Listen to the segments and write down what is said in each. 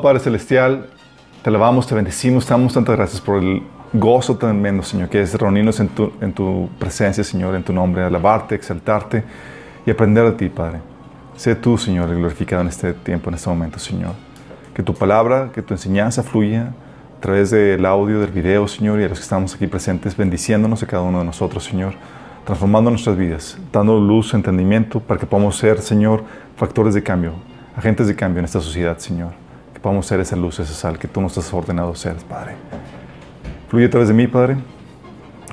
Padre Celestial, te alabamos, te bendecimos, te damos tantas gracias por el gozo tremendo, Señor, que es reunirnos en tu, en tu presencia, Señor, en tu nombre, alabarte, exaltarte y aprender de ti, Padre. Sé tú, Señor, glorificado en este tiempo, en este momento, Señor. Que tu palabra, que tu enseñanza fluya a través del audio, del video, Señor, y a los que estamos aquí presentes, bendiciéndonos a cada uno de nosotros, Señor, transformando nuestras vidas, dando luz, entendimiento, para que podamos ser, Señor, factores de cambio, agentes de cambio en esta sociedad, Señor. Que podamos ser esa luz, esa sal que tú nos has ordenado ser, Padre. Fluye a través de mí, Padre.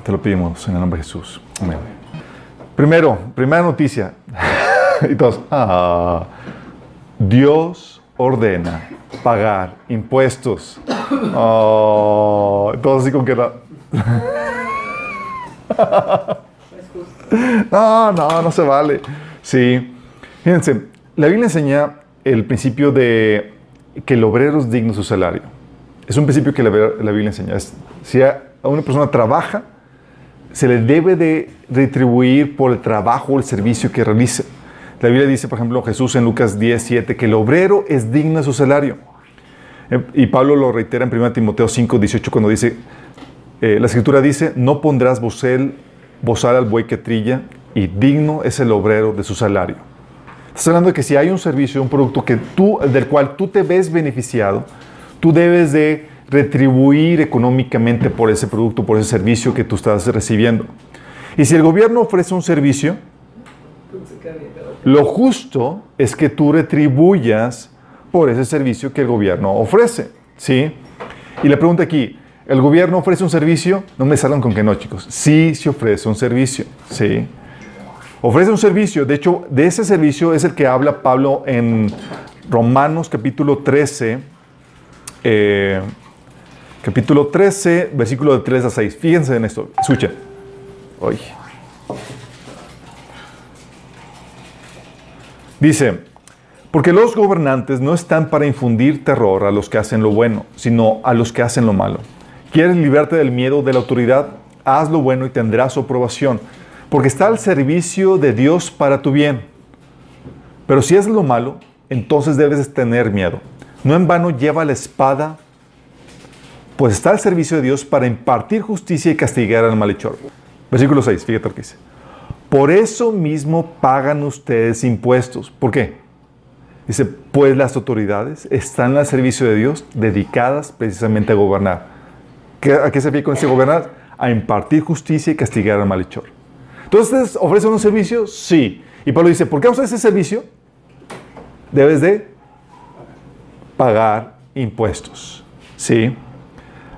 Te lo pedimos en el nombre de Jesús. Amén. Primero, primera noticia. y todos, ah, Dios ordena pagar impuestos. Oh, todos así con que la... No, no, no se vale. Sí. Fíjense, la Biblia enseña el principio de que el obrero es digno de su salario. Es un principio que la, Biblia enseña. Es, si a una persona trabaja, se le debe de retribuir por el trabajo o el servicio que realice. La Biblia dice, por ejemplo, Jesús en Lucas 10, 7, que el obrero es digno de su salario. Eh, Y Pablo lo reitera en 1 Timoteo 5, 18, cuando dice, eh, la escritura dice, no pondrás bozal al buey que trilla, y digno es el obrero de su salario. Estás hablando de que si hay un servicio, un producto que tú, del cual tú te ves beneficiado, tú debes de retribuir económicamente por ese producto, por ese servicio que tú estás recibiendo. Y si el gobierno ofrece un servicio, lo justo es que tú retribuyas por ese servicio que el gobierno ofrece, ¿sí? Y la pregunta aquí, ¿el gobierno ofrece un servicio? No me salgan con que no, chicos. Sí, se ofrece un servicio, ¿sí? Ofrece un servicio. De hecho, de ese servicio es el que habla Pablo en Romanos capítulo 13, eh, capítulo 13, versículo de 3 a 6. Fíjense en esto. Escuchen. Oye. Dice, porque los gobernantes no están para infundir terror a los que hacen lo bueno, sino a los que hacen lo malo. ¿Quieres librarte del miedo de la autoridad? Haz lo bueno y tendrás su aprobación, porque está al servicio de Dios para tu bien. Pero si es lo malo, entonces debes tener miedo. No en vano lleva la espada, pues está al servicio de Dios para impartir justicia y castigar al malhechor. Versículo 6, fíjate lo que dice. Por eso mismo pagan ustedes impuestos. ¿Por qué? Dice, pues las autoridades están al servicio de Dios, dedicadas precisamente a gobernar. ¿Qué- ¿A qué se refiere con ese gobernar? A impartir justicia y castigar al malhechor. Entonces, ¿ustedes ofrecen un servicio? Sí. Y Pablo dice, ¿por qué usas ese servicio? Debes de pagar impuestos. ¿Sí?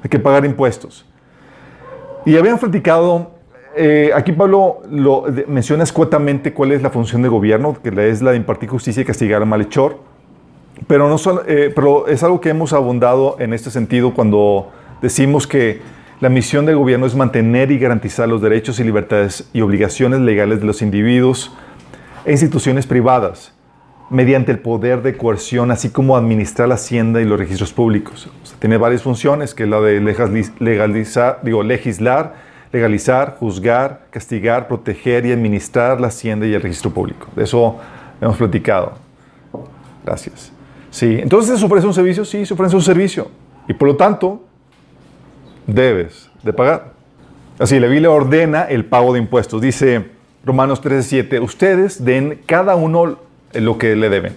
Hay que pagar impuestos. Y habían platicado, eh, aquí Pablo lo de- menciona escuetamente cuál es la función del gobierno, que es la de impartir justicia y castigar al malhechor. Pero, no eh, pero es algo que hemos abundado en este sentido cuando decimos que la misión del gobierno es mantener y garantizar los derechos y libertades y obligaciones legales de los individuos e instituciones privadas mediante el poder de coerción, así como administrar la hacienda y los registros públicos. O sea, tiene varias funciones, que es la de legaliz- legalizar, digo, legislar, legalizar, juzgar, castigar, proteger y administrar la hacienda y el registro público. De eso hemos platicado. Gracias. Sí, entonces se ofrece un servicio, sí, se ofrece un servicio. Y por lo tanto, debes de pagar. Así, la Biblia ordena el pago de impuestos. Dice Romanos 13:7, ustedes den cada uno lo que le deben.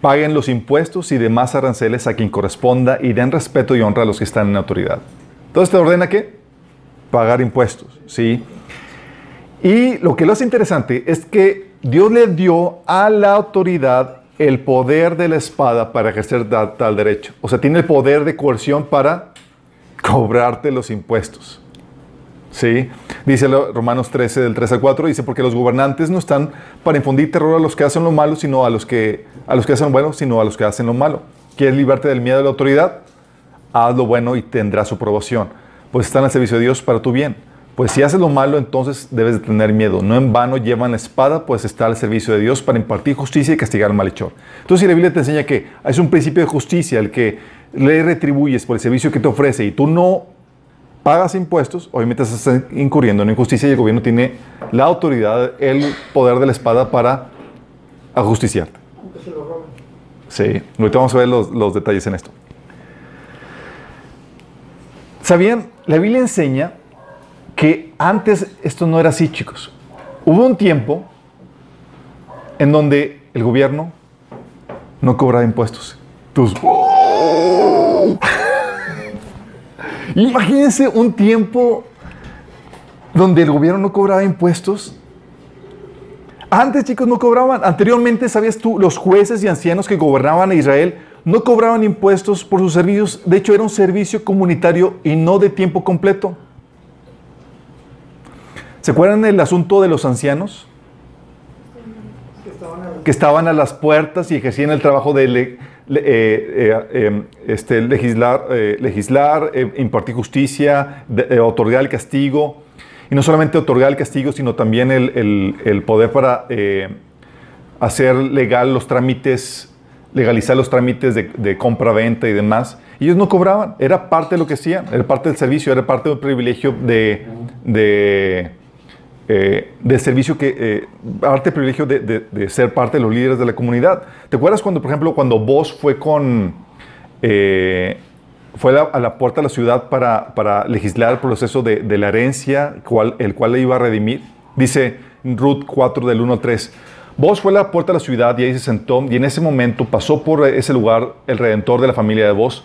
Paguen los impuestos y demás aranceles a quien corresponda y den respeto y honra a los que están en autoridad. Entonces te ordena qué? Pagar impuestos, ¿sí? Y lo que lo hace interesante es que Dios le dio a la autoridad el poder de la espada para ejercer tal derecho. O sea, tiene el poder de coerción para cobrarte los impuestos. ¿Sí? Dice Romanos 13, del 3 al 4, dice, porque los gobernantes no están para infundir terror a los que hacen lo malo, sino a los que, a los que hacen lo bueno, sino a los que hacen lo malo. ¿Quieres librarte del miedo de la autoridad? Haz lo bueno y tendrás su aprobación. Pues están al servicio de Dios para tu bien. Pues si haces lo malo, entonces debes de tener miedo. No en vano llevan la espada, pues está al servicio de Dios para impartir justicia y castigar al malhechor. Entonces, si la Biblia te enseña que es un principio de justicia el que le retribuyes por el servicio que te ofrece y tú no pagas impuestos, obviamente estás incurriendo en injusticia y el gobierno tiene la autoridad, el poder de la espada para ajusticiarte. Sí, ahorita vamos a ver los, los detalles en esto. ¿Sabían? La Biblia enseña que antes esto no era así, chicos. Hubo un tiempo en donde el gobierno no cobraba impuestos. Entonces, Imagínense un tiempo donde el gobierno no cobraba impuestos. Antes, chicos, no cobraban. Anteriormente, ¿sabías tú? Los jueces y ancianos que gobernaban Israel no cobraban impuestos por sus servicios. De hecho, era un servicio comunitario y no de tiempo completo. ¿Se acuerdan del asunto de los ancianos? Que estaban a las puertas y ejercían el trabajo de, eh, eh, em, este, legislar, eh, legislar impartir justicia, otorgar el castigo. Y no solamente otorgar el castigo, sino también el, poder para hacer legal los trámites, legalizar los trámites de, compra-venta y demás. ellos no cobraban, era parte de lo que hacían, era parte del servicio, era parte del privilegio de eh, del servicio que, eh, parte privilegio de, ser parte de los líderes de la comunidad. ¿Te acuerdas cuando, por ejemplo, cuando vos fue con, eh, fue a la, puerta de la ciudad para, para legislar el proceso de, la herencia, cual, el cual le iba a redimir? Dice Ruth 4 del 1 al 3. Vos fue a la puerta de la ciudad y ahí se sentó y en ese momento pasó por ese lugar el redentor de la familia de vos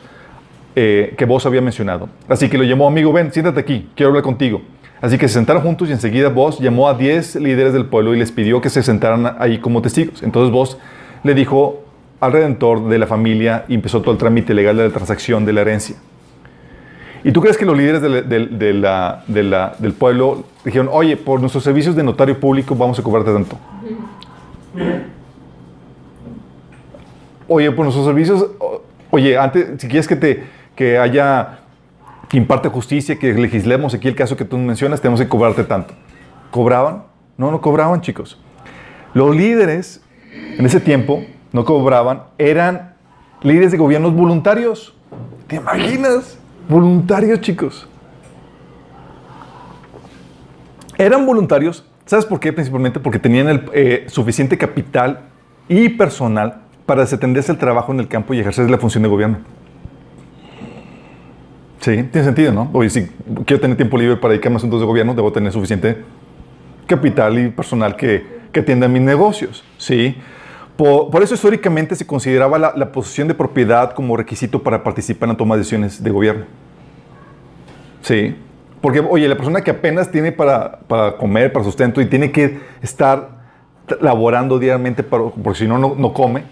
que vos había mencionado. Así que lo llamó, amigo, ven, siéntate aquí, quiero hablar contigo. Así que se sentaron juntos y enseguida vos llamó a 10 líderes del pueblo y les pidió que se sentaran ahí como testigos. Entonces vos le dijo al redentor de la familia y empezó todo el trámite legal de la transacción de la herencia. ¿Y tú crees que los líderes del pueblo dijeron, oye, por nuestros servicios de notario público vamos a cobrarte tanto? Oye, por nuestros servicios, oye, antes, si quieres que te que haya que imparte justicia, que legislemos aquí el caso que tú mencionas, tenemos que cobrarte tanto. ¿Cobraban? No, no cobraban, chicos. Los líderes en ese tiempo no cobraban, eran líderes de gobiernos voluntarios. ¿Te imaginas? Voluntarios, chicos. Eran voluntarios, ¿sabes por qué? Principalmente porque tenían el eh, suficiente capital y personal para desatenderse el trabajo en el campo y ejercer la función de gobierno. Sí, tiene sentido, ¿no? Oye, si quiero tener tiempo libre para dedicarme a asuntos de gobierno, debo tener suficiente capital y personal que, que atienda mis negocios, ¿sí? Por, eso históricamente se consideraba la, la, posesión de propiedad como requisito para participar en la toma de decisiones de gobierno. Sí, porque, oye, la persona que apenas tiene para, para comer, para sustento y tiene que estar laborando diariamente porque si no, no come,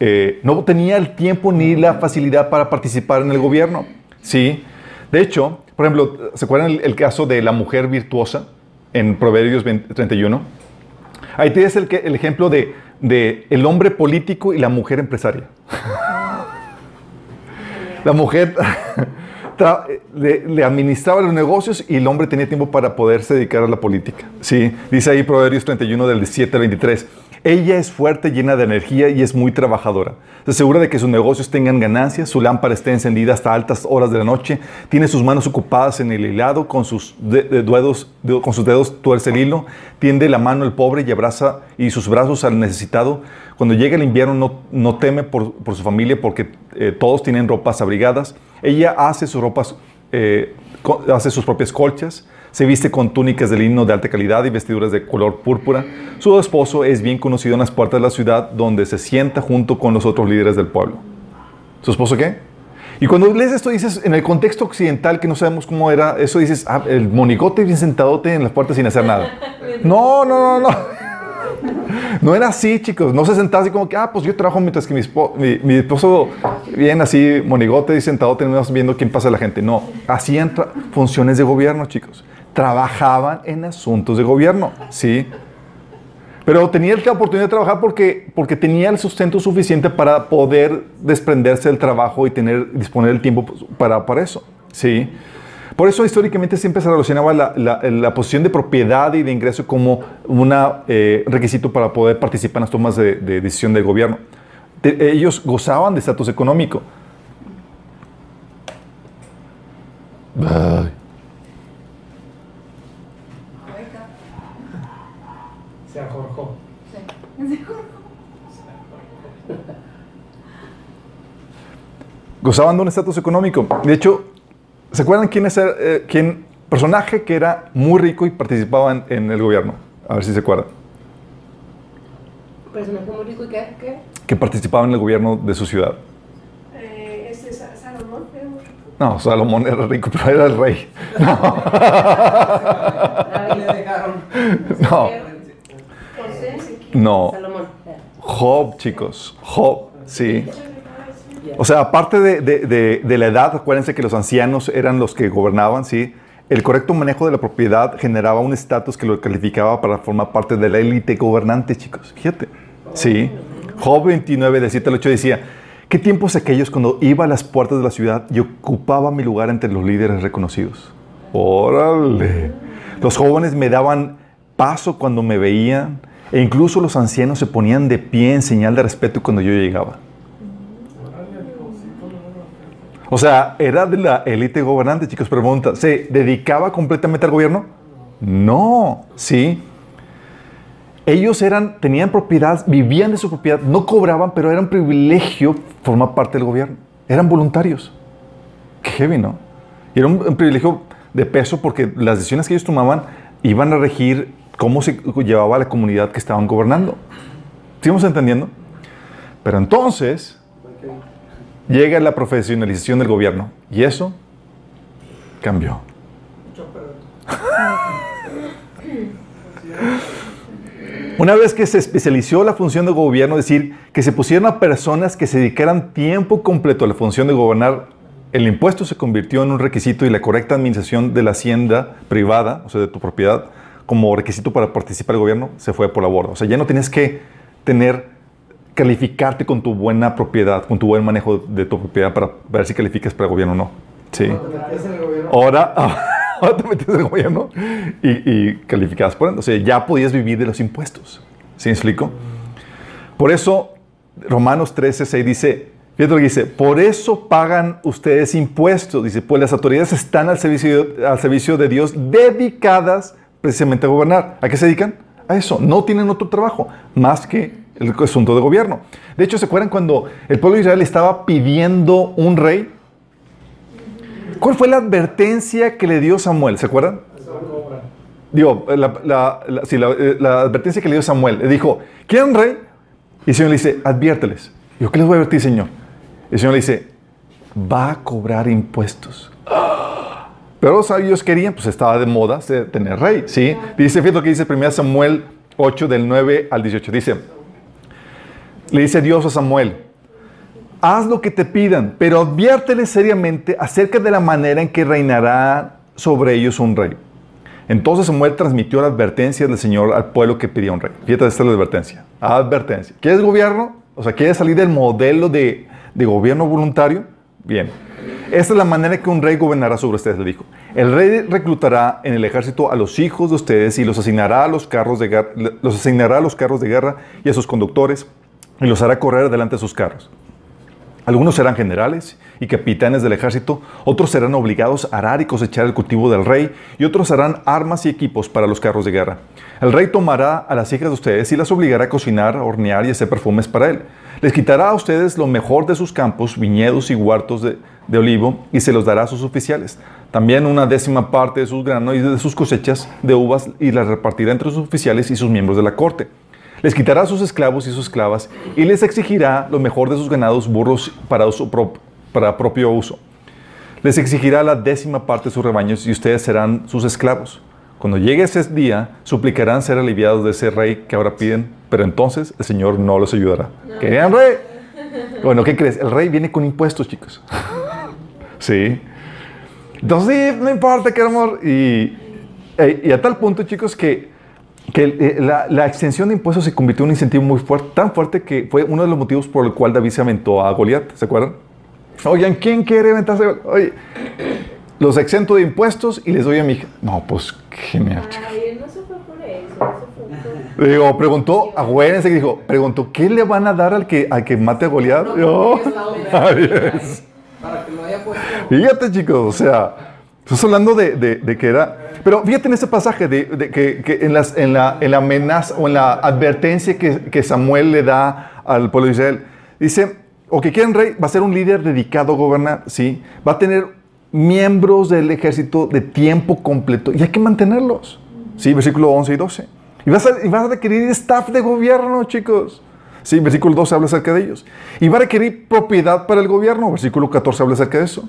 eh, no tenía el tiempo ni la facilidad para participar en el gobierno. Sí, de hecho, por ejemplo, ¿se acuerdan el, caso de la mujer virtuosa en Proverbios 31? Ahí tienes el, ejemplo de, el hombre político y la mujer empresaria. la mujer le, administraba los negocios y el hombre tenía tiempo para poderse dedicar a la política. Sí, dice ahí Proverbios 31 del 17 al 23. Ella es fuerte, llena de energía y es muy trabajadora. Se asegura de que sus negocios tengan ganancias, su lámpara esté encendida hasta altas horas de la noche, tiene sus manos ocupadas en el hilado, con sus, dedos, con sus dedos tuerce el hilo, tiende la mano al pobre y abraza y sus brazos al necesitado. Cuando llega el invierno no, no teme por, por, su familia porque eh, todos tienen ropas abrigadas. Ella hace sus ropas, eh, hace sus propias colchas se viste con túnicas de lino de alta calidad y vestiduras de color púrpura. Su esposo es bien conocido en las puertas de la ciudad donde se sienta junto con los otros líderes del pueblo. ¿Su esposo qué? Y cuando lees esto dices, en el contexto occidental que no sabemos cómo era, eso dices, ah, el monigote bien sentadote en las puertas sin hacer nada. No, no, no, no. No era así, chicos. No se sentaba así como que, ah, pues yo trabajo mientras que mi, esposo, viene así, monigote y sentado, tenemos viendo quién pasa la gente. No, hacían funciones de gobierno, chicos trabajaban en asuntos de gobierno, ¿sí? Pero tenía la oportunidad de trabajar porque, porque tenía el sustento suficiente para poder desprenderse del trabajo y tener, disponer el tiempo para, para eso, ¿sí? Por eso históricamente siempre se relacionaba la, la, posición de propiedad y de ingreso como un eh, requisito para poder participar en las tomas de, decisión del gobierno. ellos gozaban de estatus económico. Gozaban de un estatus económico. De hecho, ¿se acuerdan quién es el eh, quién, personaje que era muy rico y participaba en, el gobierno? A ver si se acuerdan. ¿Personaje muy rico y qué? qué? Que participaba en el gobierno de su ciudad. Eh, ¿Este Salomón era muy rico? No, Salomón era rico, pero era el rey. No. no. No. Job, chicos. Job, sí. O sea, aparte de, la edad, acuérdense que los ancianos eran los que gobernaban, ¿sí? El correcto manejo de la propiedad generaba un estatus que lo calificaba para formar parte de la élite gobernante, chicos. Fíjate. Sí. Job 29, de 7 al 8 decía, ¿qué tiempos aquellos cuando iba a las puertas de la ciudad y ocupaba mi lugar entre los líderes reconocidos? Órale. Los jóvenes me daban paso cuando me veían e incluso los ancianos se ponían de pie en señal de respeto cuando yo llegaba. O sea, era de la élite gobernante, chicos. Pregunta, ¿se dedicaba completamente al gobierno? No, sí. Ellos eran, tenían propiedad, vivían de su propiedad, no cobraban, pero era un privilegio formar parte del gobierno. Eran voluntarios. Qué heavy, ¿no? Y era un, privilegio de peso porque las decisiones que ellos tomaban iban a regir cómo se llevaba la comunidad que estaban gobernando. ¿Estamos entendiendo? Pero entonces, llega la profesionalización del gobierno y eso cambió. Una vez que se especializó la función de gobierno, es decir, que se pusieron a personas que se dedicaran tiempo completo a la función de gobernar, el impuesto se convirtió en un requisito y la correcta administración de la hacienda privada, o sea, de tu propiedad, como requisito para participar el gobierno, se fue por la borda. O sea, ya no tienes que tener calificarte con tu buena propiedad, con tu buen manejo de tu propiedad para ver si calificas para el gobierno o no. Sí. Ahora, ahora te metes en el gobierno y, y calificas por O sea, ya podías vivir de los impuestos. ¿Sí me explico? Por eso, Romanos 13, 6 dice, fíjate lo que dice, por eso pagan ustedes impuestos. Dice, pues las autoridades están al servicio, al servicio de Dios dedicadas precisamente a gobernar. ¿A qué se dedican? A eso. No tienen otro trabajo más que el asunto de gobierno. De hecho, ¿se acuerdan cuando el pueblo de Israel estaba pidiendo un rey? ¿Cuál fue la advertencia que le dio Samuel? ¿Se acuerdan? Digo, la, la, eh, la, advertencia que le dio Samuel. Le dijo, ¿quieren rey? Y el Señor le dice, adviérteles. Digo, ¿qué les voy a advertir, Señor? El Señor le dice, va a cobrar impuestos. Pero ellos querían, pues estaba de moda tener rey, ¿sí? Dice, fíjate lo que dice 1 Samuel 8, del 9 al 18. Dice, le dice Dios a Samuel, haz lo que te pidan, pero adviérteles seriamente acerca de la manera en que reinará sobre ellos un rey. Entonces Samuel transmitió la advertencia del Señor al pueblo que pedía un rey. Fíjate, esta es la advertencia. Advertencia. ¿Quieres gobierno? O sea, ¿quieres salir del modelo de, de gobierno voluntario? Bien. Esta es la manera que un rey gobernará sobre ustedes, le dijo. El rey reclutará en el ejército a los hijos de ustedes y los asignará a los carros de los asignará a los carros de guerra y a sus conductores y los hará correr delante de sus carros. Algunos serán generales y capitanes del ejército, otros serán obligados a arar y cosechar el cultivo del rey, y otros harán armas y equipos para los carros de guerra. El rey tomará a las hijas de ustedes y las obligará a cocinar, a hornear y hacer perfumes para él. Les quitará a ustedes lo mejor de sus campos, viñedos y huertos de, de olivo, y se los dará a sus oficiales. También una décima parte de sus granos y de sus cosechas de uvas, y las repartirá entre sus oficiales y sus miembros de la corte. Les quitará a sus esclavos y sus esclavas y les exigirá lo mejor de sus ganados burros para, uso para propio uso. Les exigirá la décima parte de sus rebaños y ustedes serán sus esclavos. Cuando llegue ese día, suplicarán ser aliviados de ese rey que ahora piden, pero entonces el Señor no los ayudará. ¿Querían rey? Bueno, ¿qué crees? El rey viene con impuestos, chicos. sí. Entonces, sí, no importa, qué amor. Y, eh, y a tal punto, chicos, que, que eh, la, la extensión de impuestos se convirtió en un incentivo muy fuerte, tan fuerte que fue uno de los motivos por el cual David se aventó a Goliat, ¿se acuerdan? Oigan, ¿quién quiere aventarse? Oye, los exento de impuestos y les doy a mi hija. No, pues genial, chicos. Ay, él no se fue por eso, él se fue por... Digo, preguntó, acuérdense que dijo, preguntó, ¿qué le van a dar al que, al que mate a Goliat? Yo, adiós. Para que lo haya puesto. Fíjate, chicos, o sea, estás hablando de, de- de que era. Pero fíjate en ese pasaje, de, que, en, la, en la amenaza o en la advertencia que, que Samuel le da al pueblo de Israel. Dice: O que quieren rey, va a ser un líder dedicado a gobernar, ¿sí? Va a tener miembros del ejército de tiempo completo y hay que mantenerlos, ¿sí? Versículo 11 y 12. Y vas a, y vas a requerir staff de gobierno, chicos. Sí, versículo 12 habla acerca de ellos. Y va a requerir propiedad para el gobierno. Versículo 14 habla acerca de eso.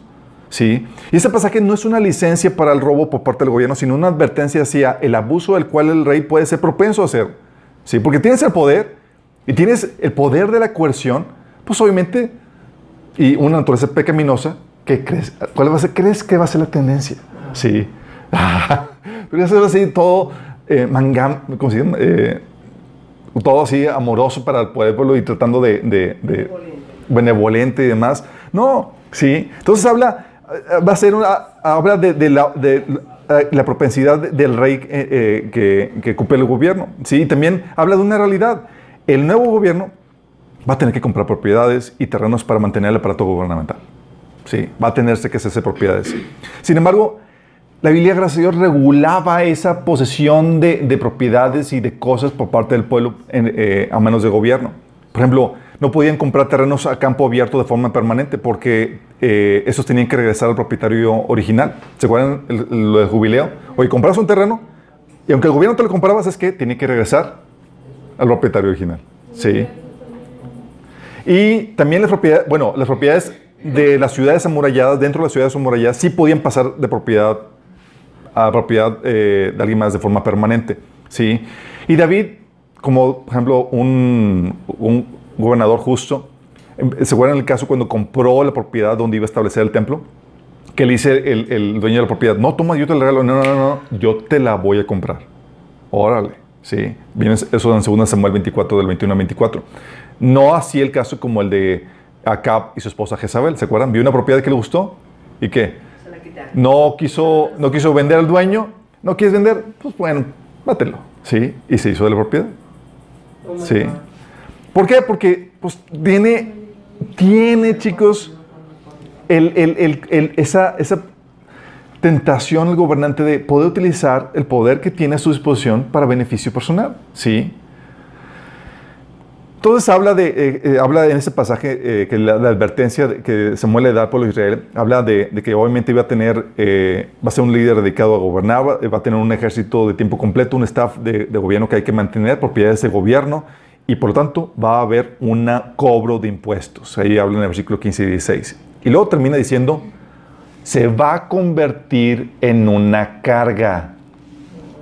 Sí. Y ese pasaje no es una licencia para el robo por parte del gobierno, sino una advertencia hacia el abuso del cual el rey puede ser propenso a hacer. Sí, porque tienes el poder y tienes el poder de la coerción, pues obviamente, y una naturaleza pecaminosa, ¿qué crees? ¿Cuál va a ser? ¿Crees que va a ser la tendencia? Sí. Pero eso es así todo eh, mangam, ¿cómo se llama? Eh, todo así amoroso para el pueblo y tratando de, de- de- benevolente y demás. No, sí. Entonces habla, va a ser una, habla de, la, eh, propensidad de- del rey eh, eh, que, que ocupe el gobierno. Sí, y también habla de una realidad. El nuevo gobierno va a tener que comprar propiedades y terrenos para mantener el aparato gubernamental. Sí, va a tenerse que hacerse propiedades. Sin embargo, la Biblia, gracias a Dios, regulaba esa posesión de, de propiedades y de cosas por parte del pueblo a manos del gobierno. Por ejemplo, no podían comprar terrenos a campo abierto de forma permanente porque eh, esos tenían que regresar al propietario original. ¿Se acuerdan el- lo del jubileo? Oye, compras un terreno y aunque el gobierno te lo compraba, es que tiene que regresar al propietario original. Sí. Y también las propiedades, bueno, las propiedades de las ciudades amuralladas, dentro de las ciudades amuralladas, sí podían pasar de propiedad a propiedad eh, de alguien más de forma permanente. ¿sí? Y David, como por ejemplo un, un gobernador justo, ¿se acuerdan el caso cuando compró la propiedad donde iba a establecer el templo? Que le dice el, el dueño de la propiedad, no, toma, yo te la regalo, no, no, no, no, yo te la voy a comprar. Órale, sí. Viene eso en 2 Samuel 24, del 21 al 24. No así el caso como el de Acab y su esposa Jezabel, ¿se acuerdan? Vio una propiedad que le gustó y quitaron. no quiso, no quiso vender al dueño, no quieres vender, pues bueno, bátelo, ¿sí? Y se hizo de la propiedad, Oh ¿sí? ¿Por qué? Porque pues tiene, tiene chicos, el, el- el- esa, esa tentación el gobernante de poder utilizar el poder que tiene a su disposición para beneficio personal, ¿sí? Entonces habla de, eh, eh, habla en ese pasaje eh, que la, advertencia que Samuel le da al pueblo de Israel, habla de, de que obviamente iba a tener, eh, va a ser un líder dedicado a gobernar, va- va a tener un ejército de tiempo completo, un staff de, de gobierno que hay que mantener, propiedades de gobierno, y por lo tanto va a haber un cobro de impuestos. Ahí habla en el versículo 15 y 16. Y luego termina diciendo, se va a convertir en una carga.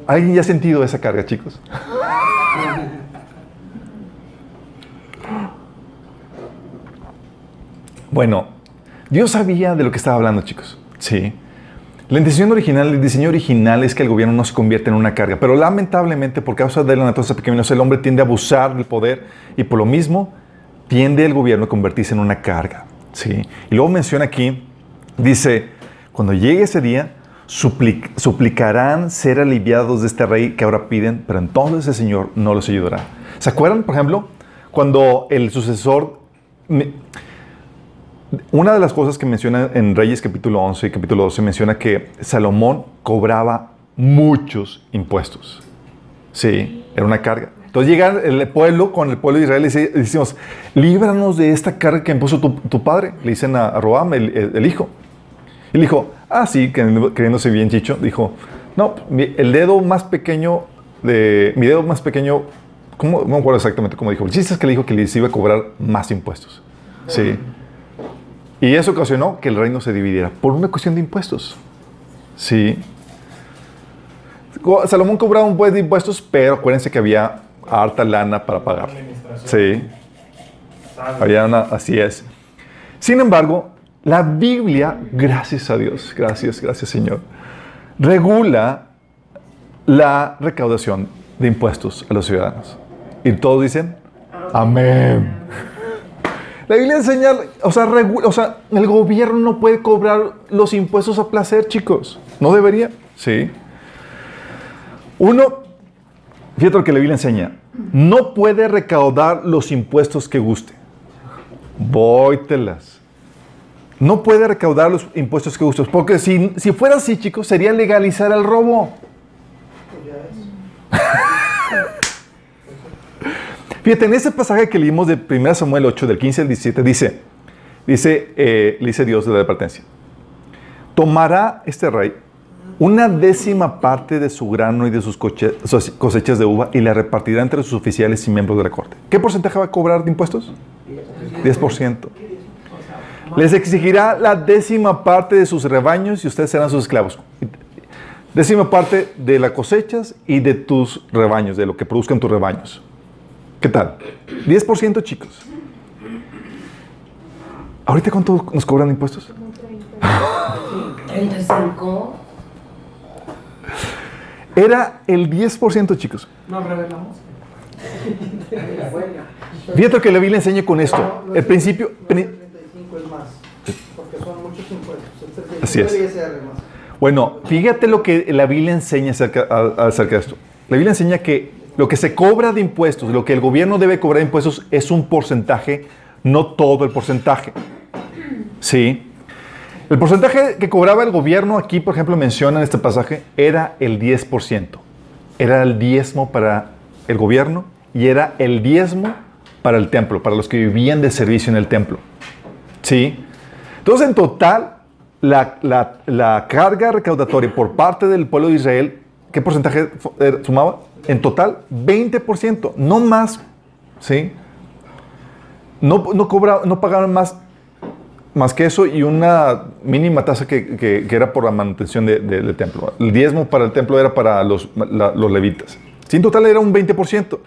¿Alguien ya ha sentido esa carga, chicos? Bueno, Dios sabía de lo que estaba hablando, chicos. Sí. La intención original, el diseño original es que el gobierno no se convierta en una carga, pero lamentablemente por causa de la naturaleza pecaminosa el hombre tiende a abusar del poder y por lo mismo tiende el gobierno a convertirse en una carga. Sí. Y luego menciona aquí Dice, cuando llegue ese día, suplic- suplicarán ser aliviados de este rey que ahora piden, pero entonces el Señor no los ayudará. ¿Se acuerdan, por ejemplo, cuando el sucesor... una de las cosas que menciona en Reyes capítulo 11 y capítulo 12 menciona que Salomón cobraba muchos impuestos. Sí, era una carga. Entonces llega el pueblo con el pueblo de Israel y decimos, líbranos de esta carga que impuso tu, tu padre. Le dicen a, Roam, el, el- el hijo. Y le dijo, ah, sí, creyéndose bien chicho, dijo, no, el dedo más pequeño de, mi dedo más pequeño, ¿cómo? no me acuerdo exactamente cómo dijo. El chiste es que le dijo que les iba a cobrar más impuestos. Sí. Y eso ocasionó que el reino se dividiera por una cuestión de impuestos. Sí. Salomón cobraba un buen de impuestos, pero acuérdense que había harta lana para pagar. Sí. Había una, así es. Sin embargo, la Biblia, gracias a Dios, gracias, gracias Señor, regula la recaudación de impuestos a los ciudadanos. Y todos dicen, amén. La Biblia enseña, o sea, o sea, el gobierno no puede cobrar los impuestos a placer, chicos. No debería. Sí. Uno, fíjate lo que la Biblia enseña. No puede recaudar los impuestos que guste. Vóytelas. No puede recaudar los impuestos que guste. Porque si, si fuera así, chicos, sería legalizar el robo. Fíjate, en ese pasaje que leímos de 1 Samuel 8, del 15 al 17, dice, dice, eh, dice Dios de la advertencia, tomará este rey una décima parte de su grano y de sus cosechas de uva y la repartirá entre sus oficiales y miembros de la corte. ¿Qué porcentaje va a cobrar de impuestos? 10%. Les exigirá la décima parte de sus rebaños y ustedes serán sus esclavos. Décima parte de las cosechas y de tus rebaños, de lo que produzcan tus rebaños. ¿Qué tal? 10% chicos. ¿Ahorita cuánto nos cobran impuestos? 35. Era el 10% chicos. Nos revelamos. Fíjate lo que la Biblia enseña con esto. El principio... pri- 35 es más, porque son muchos impuestos. El 35 Así es. debería ser más. Bueno, fíjate lo que la Biblia enseña acerca, acerca de esto. La Biblia enseña que lo que se cobra de impuestos, lo que el gobierno debe cobrar de impuestos es un porcentaje, no todo el porcentaje. Sí. El porcentaje que cobraba el gobierno aquí, por ejemplo, menciona en este pasaje, era el 10%. Era el diezmo para el gobierno y era el diezmo para el templo, para los que vivían de servicio en el templo. ¿Sí? Entonces, en total, la, la- la carga recaudatoria por parte del pueblo de Israel, ¿qué porcentaje eh, sumaba? En total, 20%, no más. ¿Sí? No, no, no pagaban más, más que eso y una mínima tasa que, que- era por la manutención de- de- del templo. El diezmo para el templo era para los, los levitas. En total era un 20%.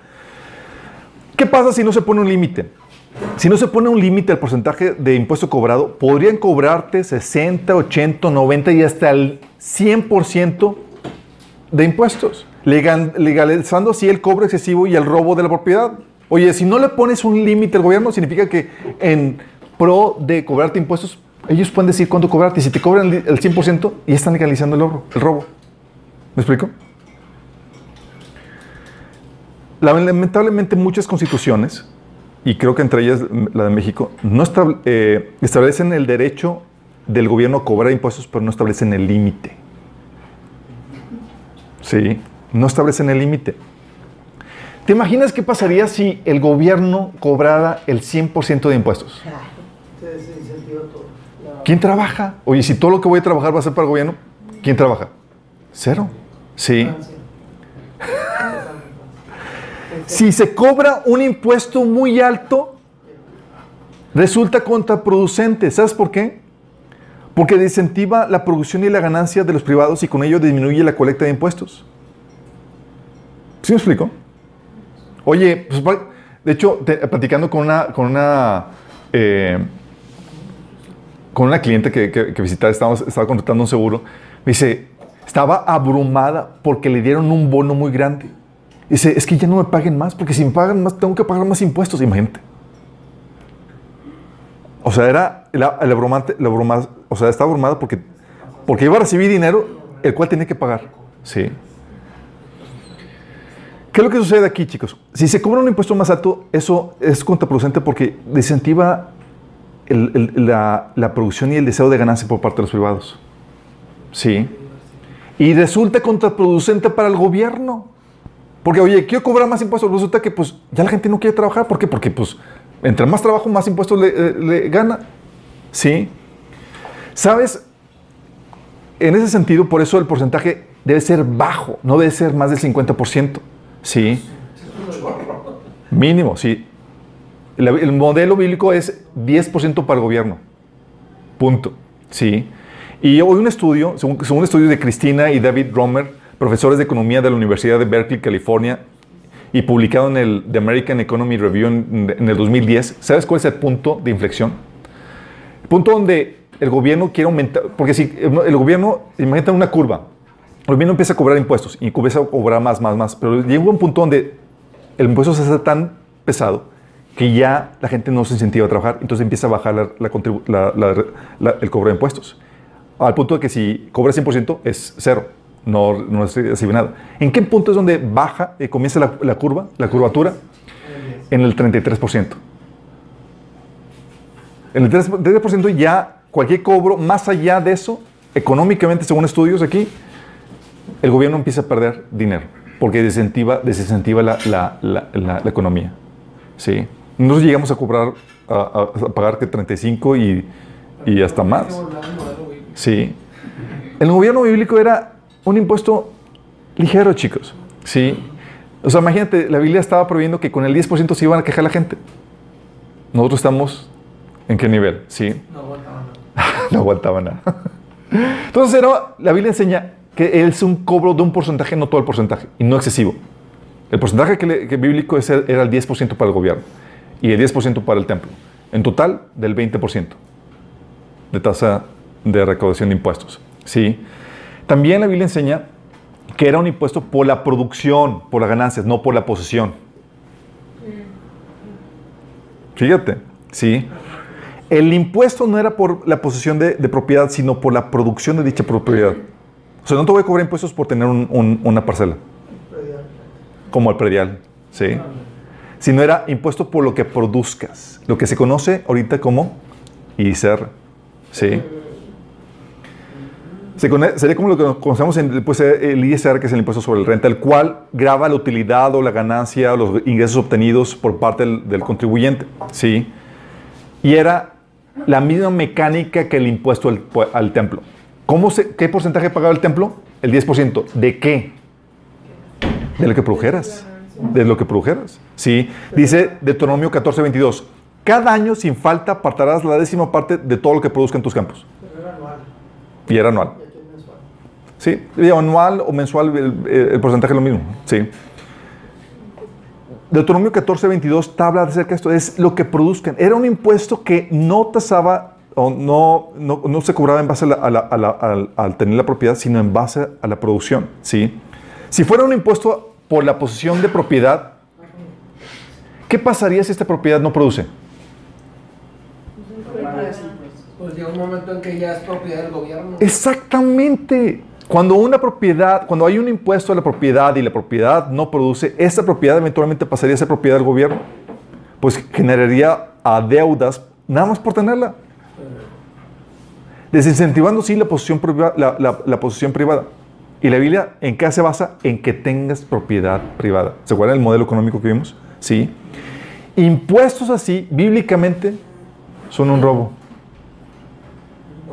¿Qué pasa si no se pone un límite? Si no se pone un límite al porcentaje de impuesto cobrado, podrían cobrarte 60, 80, 90 y hasta el 100% de impuestos, legalizando así el cobro excesivo y el robo de la propiedad. Oye, si no le pones un límite al gobierno, significa que en pro de cobrarte impuestos, ellos pueden decir cuánto cobrarte. Y si te cobran el el 100%, ya están legalizando el robo. ¿Me explico? Lamentablemente muchas constituciones, y creo que entre ellas la de México, no eh, establecen el derecho del gobierno a cobrar impuestos, pero no establecen el límite. Sí, no establecen el límite. ¿Te imaginas qué pasaría si el gobierno cobrara el 100% de impuestos? Se desincentiva todo. ¿Quién trabaja? Oye, si todo lo que voy a trabajar va a ser para el gobierno, ¿quién trabaja? Cero. Sí. Si se cobra un impuesto muy alto, resulta contraproducente. ¿Sabes por qué? Porque desincentiva la producción y la ganancia de los privados y con ello disminuye la colecta de impuestos. ¿Sí me explico? Oye, pues, de hecho, te- platicando con una, con una, eh, con una cliente que, que, que visitaba, estaba contratando un seguro, me dice, estaba abrumada porque le dieron un bono muy grande. Dice, es que ya no me paguen más, porque si me pagan más, tengo que pagar más impuestos, imagínate. O sea, era el, el abrumante, o sea, estaba abrumada porque, porque iba a recibir dinero el cual tenía que pagar. Sí. ¿Qué es lo que sucede aquí, chicos? Si se cobra un impuesto más alto, eso es contraproducente porque desincentiva la producción y el deseo de ganancia por parte de los privados. Sí. Y resulta contraproducente para el gobierno. Porque, oye, quiero cobrar más impuestos. Resulta que, pues, ya la gente no quiere trabajar. ¿Por qué? Porque, pues, entre más trabajo, más impuestos le, eh, le gana. ¿Sí? ¿Sabes? En ese sentido, por eso el porcentaje debe ser bajo. No debe ser más del 50%. ¿Sí? Mínimo, sí. El, el modelo bíblico es 10% para el gobierno. Punto. ¿Sí? Y hoy un estudio, según, según un estudio de Cristina y David Romer, profesores de economía de la Universidad de Berkeley, California, y publicado en el The American Economy Review en, en el 2010, ¿sabes cuál es el punto de inflexión? El punto donde el gobierno quiere aumentar, porque si el gobierno, imagínate una curva, el gobierno empieza a cobrar impuestos y empieza a cobrar más, más, más, pero llega un punto donde el impuesto se hace tan pesado que ya la gente no se incentiva a trabajar, entonces empieza a bajar la- la la- el cobro de impuestos. Al punto de que si cobra 100% es cero, no, no recibe nada. ¿En qué punto es donde baja y comienza la, curva, la curvatura? En el 33%. En el 3%, 33% ya cualquier cobro más allá de eso, económicamente, según estudios aquí, el gobierno empieza a perder dinero porque desincentiva, desincentiva la, la- la- economía. ¿sí? Nosotros llegamos a cobrar, a pagar que 35 y, y hasta más. Sí. El gobierno bíblico era un impuesto ligero, chicos. Sí. O sea, imagínate, la Biblia estaba prohibiendo que con el 10% se iban a quejar la gente. Nosotros estamos en qué nivel, ¿sí? No aguantaba nada. no aguantaba nada. Entonces, era- la Biblia enseña que es un cobro de un porcentaje, no todo el porcentaje, y no excesivo. El porcentaje que, bíblico es era el 10% para el gobierno y el 10% para el templo. En total, del 20% de tasa de recaudación de impuestos. ¿sí? También la Biblia enseña que era un impuesto por la producción, por las ganancias, no por la posesión. Fíjate, ¿sí? El impuesto no era por la posesión de propiedad, sino por la producción de dicha propiedad. O sea, no te voy a cobrar impuestos por tener un- un- una parcela, como el predial, ¿sí? Sino era impuesto por lo que produzcas, lo que se conoce ahorita como ISR, ¿sí? Sería como lo que conocemos en pues, el ISR, que es el impuesto sobre el renta, el cual graba la utilidad o la ganancia o los ingresos obtenidos por parte del, contribuyente, ¿sí? Y era la misma mecánica que el impuesto al, al templo. ¿Cómo se- ¿Qué porcentaje pagaba el templo? El 10%. ¿De qué? De lo que produjeras. De lo que produjeras. Sí. Dice Deuteronomio 14, 22. Cada año, sin falta, apartarás la décima parte de todo lo que produzca en tus campos. Y era anual. Sí, anual o mensual, el, porcentaje es lo mismo. Sí. Deuteronomio 14, 22 tabla acerca de esto, es lo que produzcan. Era un impuesto que no tasaba o no, no, no se cobraba en base a la- a la- a la- al, al tener la propiedad, sino en base a la producción. ¿sí? Si fuera un impuesto por la posesión de propiedad, ¿qué pasaría si esta propiedad no produce? Pues llega un momento en que ya es propiedad del gobierno. Exactamente. Cuando una propiedad, cuando hay un impuesto a la propiedad y la propiedad no produce, esa propiedad eventualmente pasaría a ser propiedad del gobierno. Pues generaría a deudas nada más por tenerla. Desincentivando, sí, la posición, priva- la, la- la posición privada. Y la Biblia, ¿en qué se basa? En que tengas propiedad privada. ¿Se acuerdan del modelo económico que vimos? Sí. Impuestos así, bíblicamente, son un robo.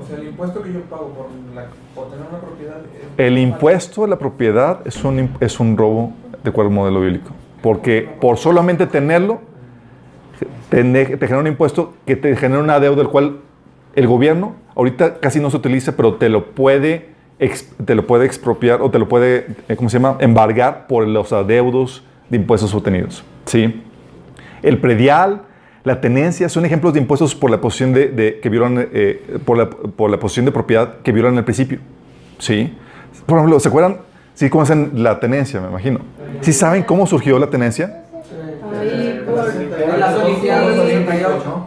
O sea, el impuesto que yo pago por, la- por tener una propiedad es... El impuesto a la propiedad es un, es un robo de acuerdo al modelo bíblico. Porque por solamente tenerlo, te, te genera un impuesto que te genera una deuda, el cual el gobierno ahorita casi no se utiliza, pero te lo puede, te lo puede expropiar o te lo puede, eh, ¿cómo se llama?, embargar por los adeudos de impuestos obtenidos. ¿sí? El predial, la tenencia, son ejemplos de impuestos por la posición de, de- que violan, eh, por, la, por la posición de propiedad que violan el principio. ¿Sí? Por ejemplo, ¿se acuerdan? Sí conocen la tenencia, me imagino. ¿Sí saben cómo surgió la tenencia? Ahí por... En las Olimpiadas del 88.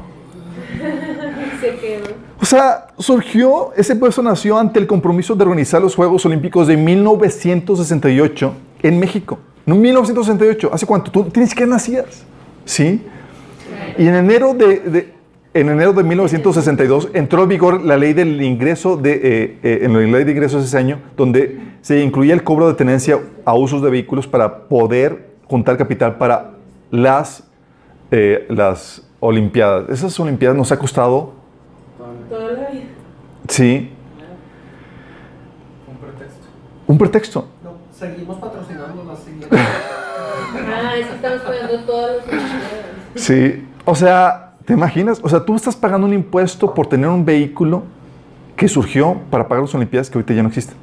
O sea, surgió, ese puesto nació ante el compromiso de organizar los Juegos Olímpicos de 1968 en México. No, 1968, ¿hace cuánto? Tú tienes que nacías, ¿sí? Y en enero de, en enero de 1962 entró en vigor la ley del ingreso de, eh, eh, en la ley de ingresos ese año, donde se incluía el cobro de tenencia a usos de vehículos para poder juntar capital para las, eh, las Olimpiadas. Esas Olimpiadas nos ha costado. Sí, Un pretexto. un pretexto. No, seguimos patrocinando las siguientes. Ah, es que estamos pagando todas las universidades. Sí, o sea, ¿te imaginas? O sea, tú estás pagando un impuesto por tener un vehículo que surgió para pagar las Olimpiadas que ahorita ya no existen.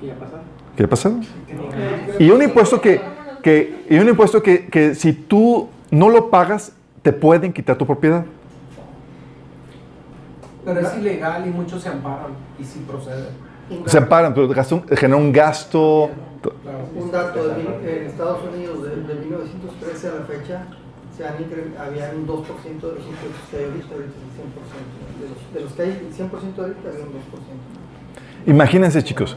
¿Qué ya pasaron? ¿Qué pasó? Y un impuesto que, que- y un impuesto que, que si tú no lo pagas, te pueden quitar tu propiedad. Pero es ilegal y muchos se amparan y sí proceden. Se amparan, pero genera un gasto. Claro. Un dato, de en Estados Unidos de, de 1913 a la fecha se han incre- había un 2% de los impuestos que hay ahorita, el 100%. De los, de los que hay, el 100% ahorita había un 2%. Imagínense, chicos.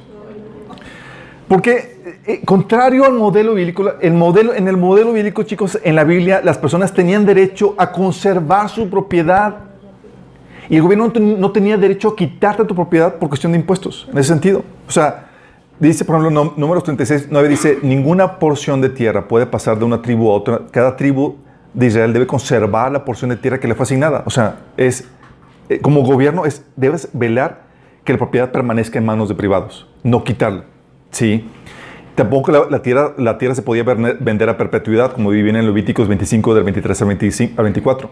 Porque, eh, eh, contrario al modelo bíblico, el modelo, en el modelo bíblico, chicos, en la Biblia, las personas tenían derecho a conservar su propiedad. Y el gobierno no, no tenía derecho a quitarte tu propiedad por cuestión de impuestos, en ese sentido. O sea, dice, por ejemplo, num- números 36, 9 dice, ninguna porción de tierra puede pasar de una tribu a otra. Cada tribu de Israel debe conservar la porción de tierra que le fue asignada. O sea, es, eh, como gobierno, es, debes velar que la propiedad permanezca en manos de privados, no quitarla. Sí. Tampoco la, la tierra, la tierra se podía vender a perpetuidad, como vivían en Levíticos 25, del 23 al 25 al 24.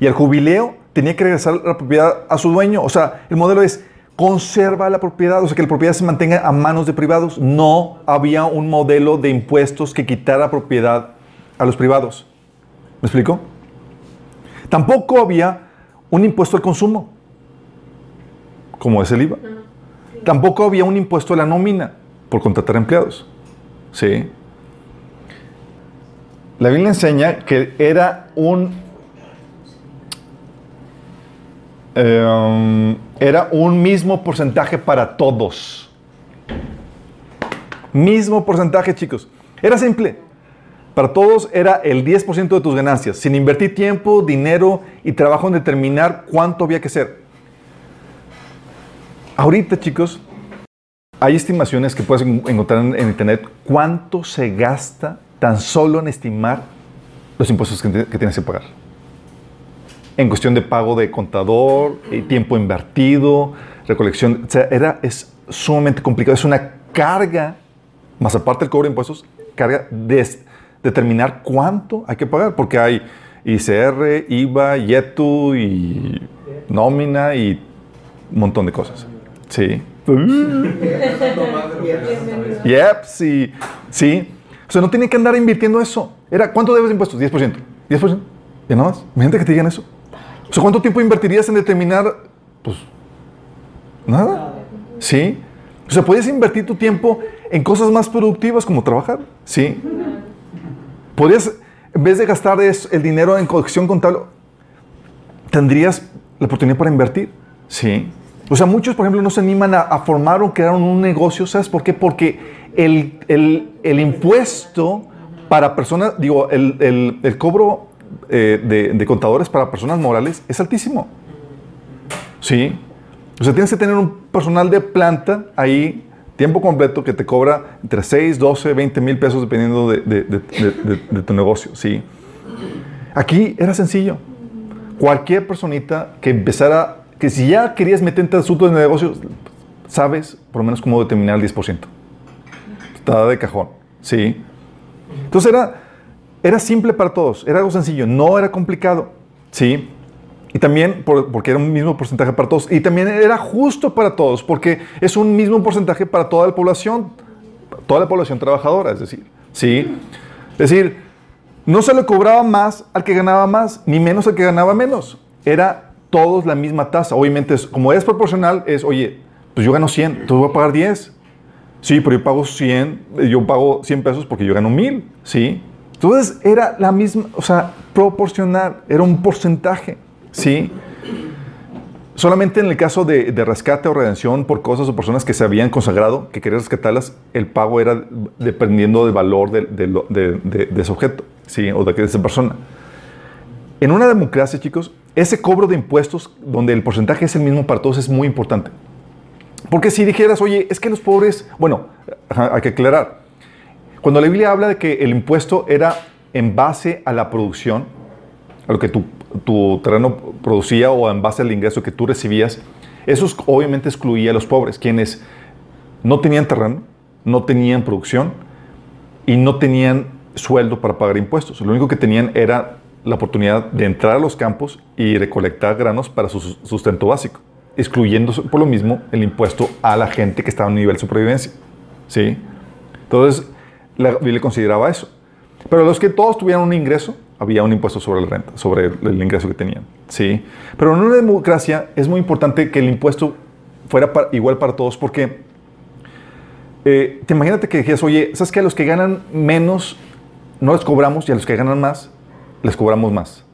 Y al jubileo tenía que regresar la propiedad a su dueño. O sea, el modelo es conserva la propiedad, o sea, que la propiedad se mantenga a manos de privados. No había un modelo de impuestos que quitara propiedad a los privados. ¿Me explico? Tampoco había un impuesto al consumo, como es el IVA. Tampoco había un impuesto a la nómina por contratar empleados. Sí. La Biblia enseña que era un eh, um, era un mismo porcentaje para todos. Mismo porcentaje, chicos. Era simple. Para todos era el 10% de tus ganancias, sin invertir tiempo, dinero y trabajo en determinar cuánto había que hacer. Ahorita, chicos, hay estimaciones que puedes en- encontrar en, internet cuánto se gasta tan solo en estimar los impuestos que, que tienes que pagar. En cuestión de pago de contador, eh, tiempo invertido, recolección, o sea, era, es sumamente complicado. Es una carga, más aparte del cobro de impuestos, carga de determinar cuánto hay que pagar, porque hay ICR, IVA, YETU y nómina y un montón de cosas. Sí. Yep, sí. Sí. O sea, no tiene que andar invirtiendo eso. Era, ¿cuánto debes de impuestos? 10%. 10%. Y nada más. Imagínate que te digan eso. O sea, ¿cuánto tiempo invertirías en determinar? Pues, nada. Sí. O sea, puedes invertir tu tiempo en cosas más productivas como trabajar. Sí. Podrías, en vez de gastar el dinero en colección contable, tendrías la oportunidad para invertir. Sí. O sea, muchos, por ejemplo, no se animan a, formar o crear un negocio. ¿Sabes por qué? Porque el, el- el impuesto para personas, digo, el- el cobro eh, de, contadores para personas morales es altísimo. Sí. O sea, tienes que tener un personal de planta ahí, tiempo completo, que te cobra entre 6, 12, 20 mil pesos dependiendo de, tu negocio. Sí. Aquí era sencillo. Cualquier personita que empezara, que si ya querías meterte al asunto de negocios, sabes por lo menos cómo determinar el 10%. Está de cajón. Sí. Entonces era, era simple para todos, era algo sencillo, no era complicado. Sí. Y también por- porque era un mismo porcentaje para todos. Y también era justo para todos, porque es un mismo porcentaje para toda la población, toda la población trabajadora, es decir. Sí. Es decir, no se le cobraba más al que ganaba más, ni menos al que ganaba menos. Era todos la misma tasa. Obviamente, es- como es proporcional, es, oye, pues yo gano 100, entonces voy a pagar 10. Sí, pero yo pago 100, eh, yo pago 100 pesos porque yo gano 1000, ¿sí? Entonces era la misma, o sea, proporcional, era un porcentaje, ¿sí? solamente en el caso de, de rescate o redención por cosas o personas que se habían consagrado, que querían rescatarlas, el pago era dependiendo del valor de, de de- ese objeto, ¿sí? O de esa persona. En una democracia, chicos, ese cobro de impuestos, donde el porcentaje es el mismo para todos, es muy importante. Porque si dijeras, oye, es que los pobres, bueno, hay que aclarar. Cuando la Biblia habla de que el impuesto era en base a la producción, a lo que tu, tu terreno producía o en base al ingreso que tú recibías, eso es- obviamente excluía a los pobres, quienes no tenían terreno, no tenían producción y no tenían sueldo para pagar impuestos. Lo único que tenían era la oportunidad de entrar a los campos y recolectar granos para su sus- sustento básico, excluyendo por lo mismo el impuesto a la gente que estaba en nivel de supervivencia. ¿Sí? Entonces, la consideraba eso. Pero los que todos tuvieran un ingreso, había un impuesto sobre la renta, sobre el, ingreso que tenían. ¿Sí? Pero en una democracia es muy importante que el impuesto fuera igual para todos porque eh, te imagínate que dijeras, oye, ¿sabes qué? A los que ganan menos no les cobramos y a los que ganan más les cobramos más.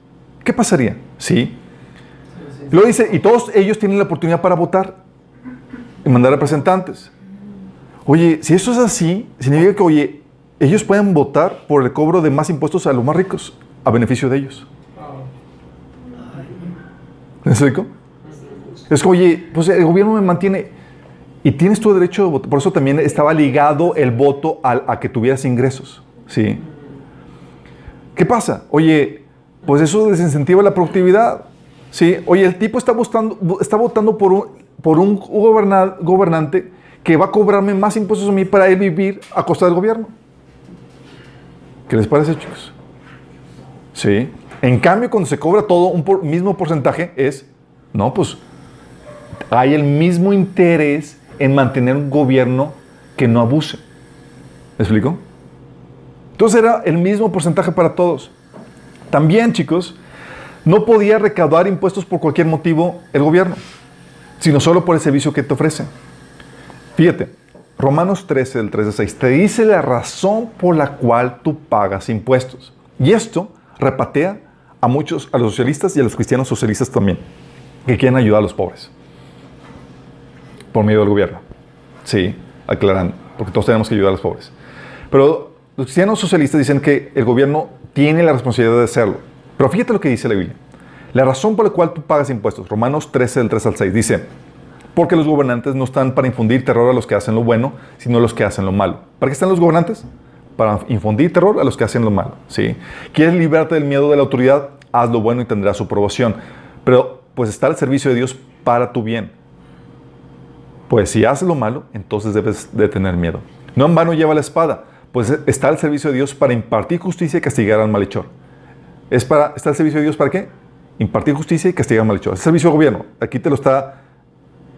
¿Qué pasaría? ¿Sí? Lo dice, y todos ellos tienen la oportunidad para votar y mandar representantes. Oye, si eso es así, significa que, oye, ellos pueden votar por el cobro de más impuestos a los más ricos, a beneficio de ellos. ¿Me explico? Es que, oye, pues el gobierno me mantiene y tienes tu derecho de votar. Por eso también estaba ligado el voto al- a, que tuvieras ingresos. ¿Sí? ¿Qué pasa? Oye, pues eso desincentiva la productividad. ¿Sí? Oye, el tipo está, votando, está votando por un, por un goberna- gobernante que va a cobrarme más impuestos a mí para él vivir a costa del gobierno. ¿Qué les parece, chicos? Sí. En cambio, cuando se cobra todo un mismo porcentaje, es, no, pues hay el mismo interés en mantener un gobierno que no abuse. ¿Me explico? Entonces era el mismo porcentaje para todos. También, chicos, no podía recaudar impuestos por cualquier motivo el gobierno, sino solo por el servicio que te ofrece. Fíjate, Romanos 13, del 3 al 6, te dice la razón por la cual tú pagas impuestos. Y esto repatea a muchos, a los socialistas y a los cristianos socialistas también, que quieren ayudar a los pobres por medio del gobierno. Sí, aclarando, porque todos tenemos que ayudar a los pobres. Pero los cristianos socialistas dicen que el gobierno tiene la responsabilidad de hacerlo. Pero fíjate lo que dice la Biblia. La razón por la cual tú pagas impuestos, Romanos 13, del 3 al 6, dice, porque los gobernantes no están para infundir terror a los que hacen lo bueno, sino a los que hacen lo malo. ¿Para qué están los gobernantes? Para infundir terror a los que hacen lo malo. ¿sí? ¿Quieres librarte del miedo de la autoridad? Haz lo bueno y tendrás su aprobación. Pero pues está al servicio de Dios para tu bien. Pues si haces lo malo, entonces debes de tener miedo. No en vano lleva la espada, pues está al servicio de Dios para impartir justicia y castigar al malhechor. Es para, ¿Está al servicio de Dios para qué? Impartir justicia y castigar al malhechor. Es servicio de gobierno. Aquí te lo está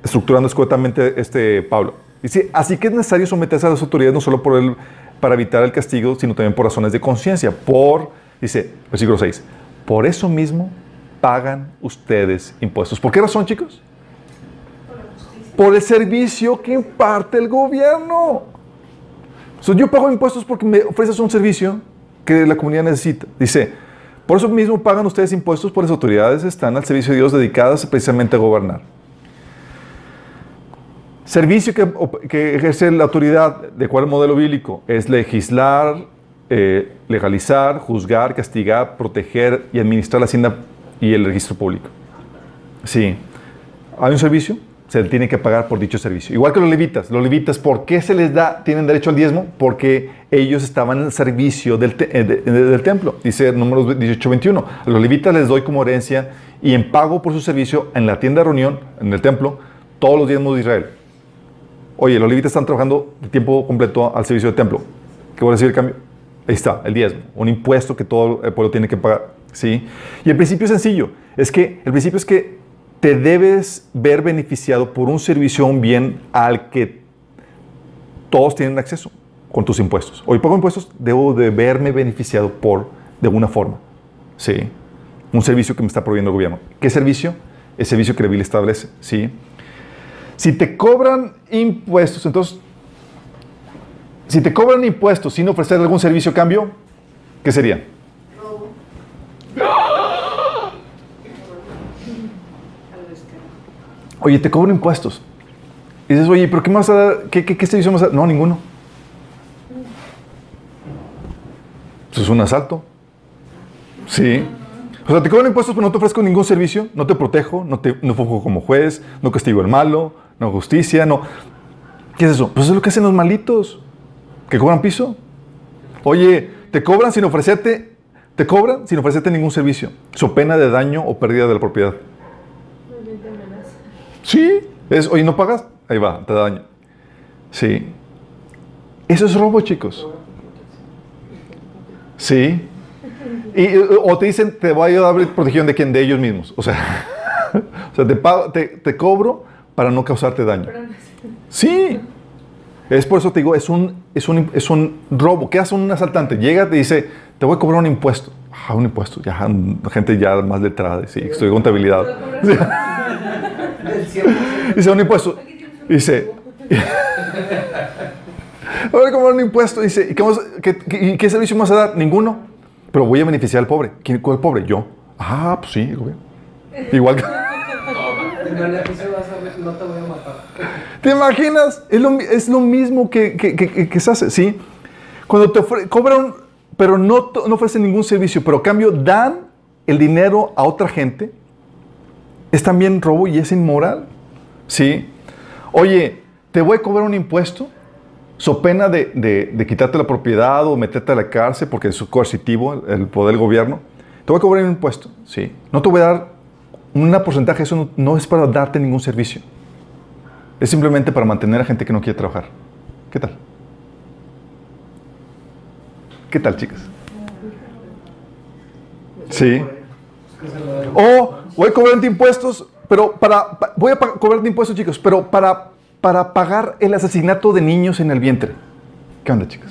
estructurando escuetamente este Pablo. Dice, así que es necesario someterse a las autoridades no solo por el, para evitar el castigo, sino también por razones de conciencia. Por, dice, versículo 6, por eso mismo pagan ustedes impuestos. ¿Por qué razón, chicos? Por el servicio que imparte el gobierno. So, yo pago impuestos porque me ofreces un servicio que la comunidad necesita. Dice, por eso mismo pagan ustedes impuestos, por las autoridades están al servicio de Dios dedicadas precisamente a gobernar. Servicio que, que ejerce la autoridad, de cuál modelo bíblico, es legislar, eh, legalizar, juzgar, castigar, proteger y administrar la hacienda y el registro público. Sí. Hay un servicio, se tiene que pagar por dicho servicio. Igual que los levitas. Los levitas, ¿por qué se les da, tienen derecho al diezmo? Porque ellos estaban al servicio del, te- eh, de- de- del templo. Dice números 18, 21. A los levitas les doy como herencia y en pago por su servicio en la tienda de reunión, en el templo, todos los diezmos de Israel. Oye, los levitas están trabajando de tiempo completo al servicio del templo. ¿Qué voy a decir el cambio? Ahí está, el diezmo, un impuesto que todo el pueblo tiene que pagar. ¿sí? Y el principio es sencillo, es que el principio es que te debes ver beneficiado por un servicio un bien al que todos tienen acceso con tus impuestos. Hoy pago impuestos, debo de verme beneficiado por, de alguna forma. ¿sí? Un servicio que me está proveyendo el gobierno. ¿Qué servicio? El servicio que la Biblia establece. ¿sí? Si te cobran impuestos, entonces, si te cobran impuestos sin ofrecer algún servicio a cambio, ¿qué sería? Oye, te cobro impuestos. Y dices, oye, ¿pero qué dar? ¿Qué, qué, qué servicio dar? No, ninguno. Eso es un asalto. Sí. O sea, te cobran impuestos, pero no te ofrezco ningún servicio, no te protejo, no te no como juez, no castigo al malo, no justicia, no. ¿Qué es eso? Pues es lo que hacen los malitos, que cobran piso. Oye, te cobran sin ofrecerte, te cobran sin ofrecerte ningún servicio, so pena de daño o pérdida de la propiedad. Sí, es, oye, no pagas, ahí va, te da daño. Sí. Eso es robo, chicos. Sí. Y, o te dicen, te voy a dar protección de quién, de ellos mismos. O sea, o sea te, pago- te cobro para no causarte daño. Sí. Es por eso te digo, es un, es un, es un robo. ¿Qué hace un asaltante? Llega, te dice, te voy a cobrar un impuesto. Ah, un impuesto. Ya, gente ya más letrada. Sí, estoy contabilidad. Sí. Del 100%. Dice, un impuesto. Dice, voy a cobrar un impuesto. Dice, ¿y qué, vamos- qué- qué- y qué servicio vas a dar? Ninguno. Pero voy a beneficiar al pobre. ¿Quién, ¿Cuál pobre? Yo. Ah, pues sí, el gobierno. Igual que... No te voy a matar. ¿Te imaginas? Es lo, es lo mismo que, que- que- que- se hace, ¿sí? Cuando te cobran, pero no, no ofrecen ningún servicio, pero a cambio dan el dinero a otra gente, es también robo y es inmoral, ¿sí? Oye, te voy a cobrar un impuesto, so pena de, de- de quitarte la propiedad o meterte a la cárcel porque es coercitivo el, el poder del gobierno. Te voy a cobrar un impuesto, ¿sí? No te voy a dar un porcentaje, eso no, no es para darte ningún servicio. Es simplemente para mantener a gente que no quiere trabajar. ¿Qué tal? ¿Qué tal, chicas? Sí. O voy a cobrarte impuestos, pero para pa- voy a cobrarte impuestos, chicos, pero para para pagar el asesinato de niños en el vientre. ¿Qué onda, chicas?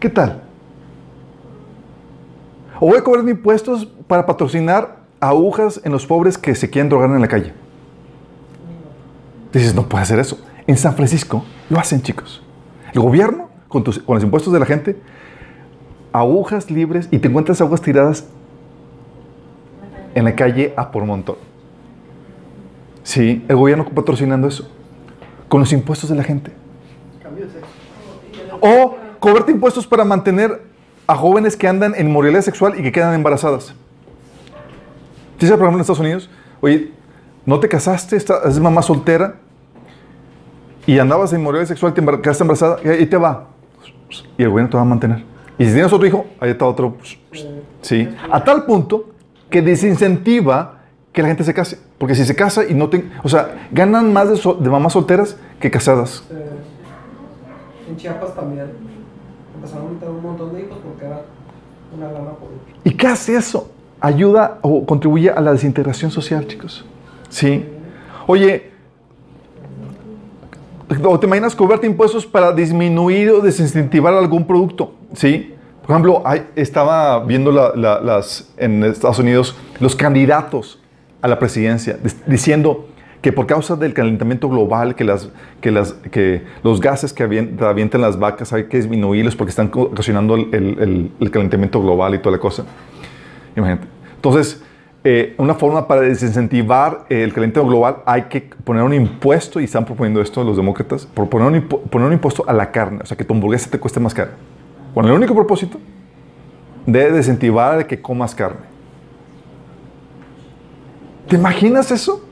¿Qué tal? O voy a cobrar impuestos para patrocinar agujas en los pobres que se quieren drogar en la calle. Dices, no puede hacer eso. En San Francisco lo hacen, chicos. El gobierno, con, tus- con los impuestos de la gente, agujas libres y te encuentras agujas tiradas en la calle a por montón. Sí, el gobierno patrocinando eso. Con los impuestos de la gente. O cobrarte impuestos para mantener a jóvenes que andan en inmoralidad sexual y que quedan embarazadas. ¿Sí sabes, por ejemplo, en Estados Unidos? Oye, ¿no te casaste? Es mamá soltera y andabas en inmoralidad sexual, te quedaste embarazada y te va. Y el gobierno te va a mantener. Y si tienes otro hijo, ahí está otro. Sí. A tal punto que desincentiva que la gente se case. Porque si se casa y no te... O sea, ganan más de, so- de mamás solteras que casadas. Eh, En Chiapas también empezaron a meter un montón de hijos porque era una lana por. ¿Y qué hace eso? Ayuda o contribuye a la desintegración social, chicos. Sí. Oye, o te imaginas cobrarte impuestos para disminuir o desincentivar algún producto, ¿sí? Por ejemplo, estaba viendo la- en Estados Unidos los candidatos a la presidencia diciendo que por causa del calentamiento global, que, las, que, las, que los gases que avien- avientan las vacas hay que disminuirlos porque están ocasionando el, el- calentamiento global y toda la cosa. Imagínate. Entonces, eh, una forma para desincentivar el calentamiento global hay que poner un impuesto, y están proponiendo esto los demócratas, por poner un, poner un impuesto a la carne, o sea, que tu hamburguesa te cueste más cara. Con el único propósito de desincentivar que comas carne. ¿Te imaginas eso?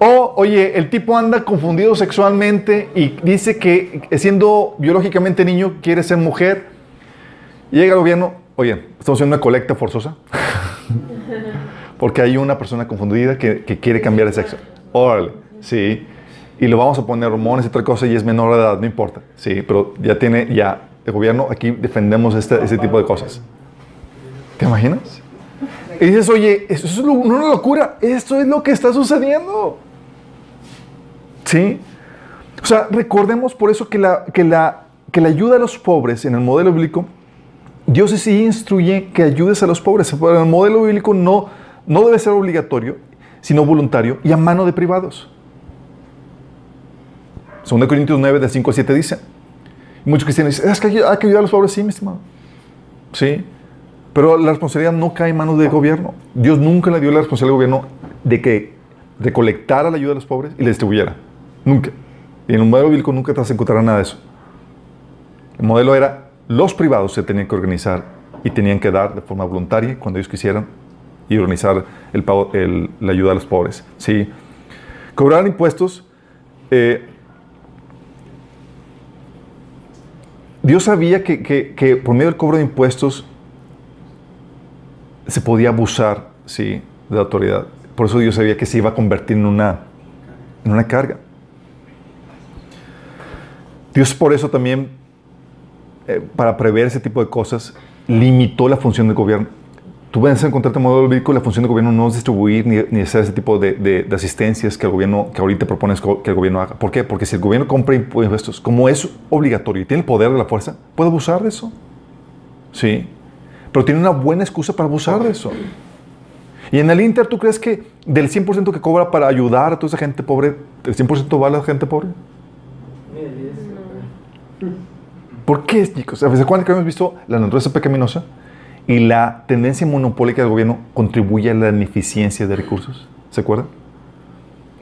O, oye, el tipo anda confundido sexualmente y dice que siendo biológicamente niño quiere ser mujer. Llega el gobierno, oye, estamos haciendo una colecta forzosa. Porque hay una persona confundida que, que quiere cambiar de sexo. Órale, sí. Y lo vamos a poner hormonas y otra cosa y es menor de edad, no importa. Sí, pero ya tiene, ya, el gobierno aquí defendemos este, este tipo de cosas. ¿Te imaginas? Y dices, oye, eso es una locura, esto es lo que está sucediendo. ¿Sí? O sea, recordemos por eso que la, que la, que la ayuda a los pobres en el modelo bíblico, Dios sí instruye que ayudes a los pobres. Pero en el modelo bíblico no, no debe ser obligatorio, sino voluntario y a mano de privados. 2 Corintios 9, de 5 al 7 dice. Muchos cristianos dicen, es que hay que ayudar a los pobres, sí, mi estimado. Sí. Pero la responsabilidad no cae en manos del gobierno. Dios nunca le dio la responsabilidad al gobierno de que recolectara la ayuda de los pobres y la distribuyera. Nunca. Y en un modelo bíblico nunca te vas a encontrar nada de eso. El modelo era los privados se tenían que organizar y tenían que dar de forma voluntaria cuando ellos quisieran y organizar el pago- la ayuda a los pobres. ¿sí? Cobrar impuestos. eh, Dios sabía que por medio del cobro de impuestos se podía abusar ¿sí? de la autoridad. Por eso Dios sabía que se iba a convertir en una, en una carga. Dios por eso también, eh, para prever ese tipo de cosas, limitó la función del gobierno. Tú vas a encontrarte en el modelo bíblico, la función del gobierno no es distribuir ni, ni hacer ese tipo de, de- asistencias que el gobierno, que ahorita propones que el gobierno haga. ¿Por qué? Porque si el gobierno compra impuestos, como es obligatorio y tiene el poder de la fuerza, puede abusar de eso. Sí. Pero tiene una buena excusa para abusar de eso. Y en el Inter, ¿tú crees que del 100% que cobra para ayudar a toda esa gente pobre, el 100% va a la gente pobre? ¿Por qué, chicos? ¿Se acuerdan que hemos visto la naturaleza pecaminosa? Y la tendencia monopólica del gobierno contribuye a la ineficiencia de recursos. ¿Se acuerdan?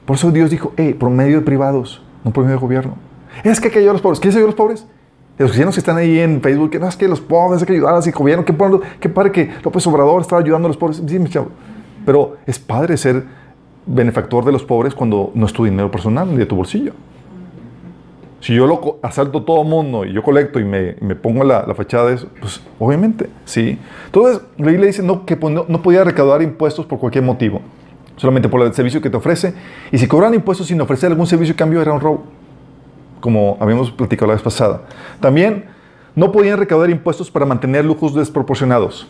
Por eso Dios dijo, hey, por medio de privados, no por medio del gobierno. Es que hay que ayudar a los pobres. ¿Quiénes ayudan a los pobres? De los cristianos que están ahí en Facebook, que no, es que los pobres hay que ayudar al gobierno. Bueno, qué padre que López Obrador está ayudando a los pobres. Sí, mi chavo. Pero es padre ser benefactor de los pobres cuando no es tu dinero personal ni de tu bolsillo. Si yo lo asalto todo el mundo y yo colecto y me, me pongo la, la fachada de eso, pues obviamente, sí. Entonces, la Biblia dice no, que pues, no, no podía recaudar impuestos por cualquier motivo, solamente por el servicio que te ofrece. Y si cobran impuestos sin ofrecer algún servicio a cambio, era un robo, como habíamos platicado la vez pasada. También no podían recaudar impuestos para mantener lujos desproporcionados.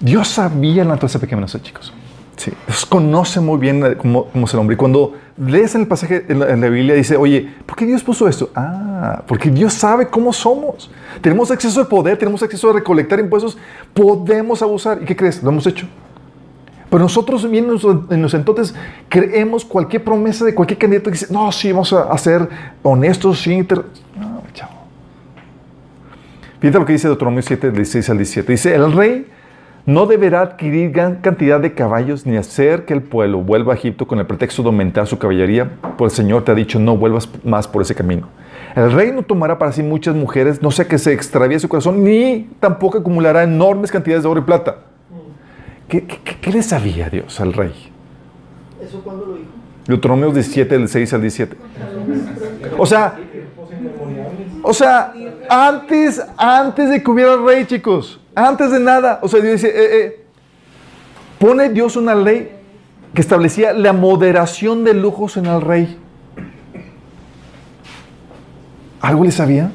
Dios sabía la naturaleza pecaminosa, chicos. Sí, Dios conoce muy bien eh, cómo, cómo es el hombre. Y cuando lees en el pasaje en la, en la Biblia, dice, oye, ¿por qué Dios puso esto? Ah, porque Dios sabe cómo somos. Tenemos acceso al poder, tenemos acceso a recolectar impuestos, podemos abusar. ¿Y qué crees? Lo hemos hecho. Pero nosotros bien en los, en los entonces creemos cualquier promesa de cualquier candidato que dice, no, sí, vamos a, ser honestos, sí, inter-". No, chavo. Fíjate lo que dice Deuteronomio 7, del 16 al 17. Dice, el rey no deberá adquirir gran cantidad de caballos ni hacer que el pueblo vuelva a Egipto con el pretexto de aumentar su caballería, pues el Señor te ha dicho, no vuelvas más por ese camino. El rey no tomará para sí muchas mujeres, no sea que se extravíe su corazón, ni tampoco acumulará enormes cantidades de oro y plata. ¿Qué, qué- qué- qué le sabía Dios al rey? ¿Eso cuándo lo dijo? Deuteronomio 17, del 6 al 17. O sea, o sea, antes, antes de que hubiera rey, chicos, antes de nada, o sea, Dios dice, eh, eh, pone Dios una ley que establecía la moderación de lujos en el rey. ¿Algo le sabía?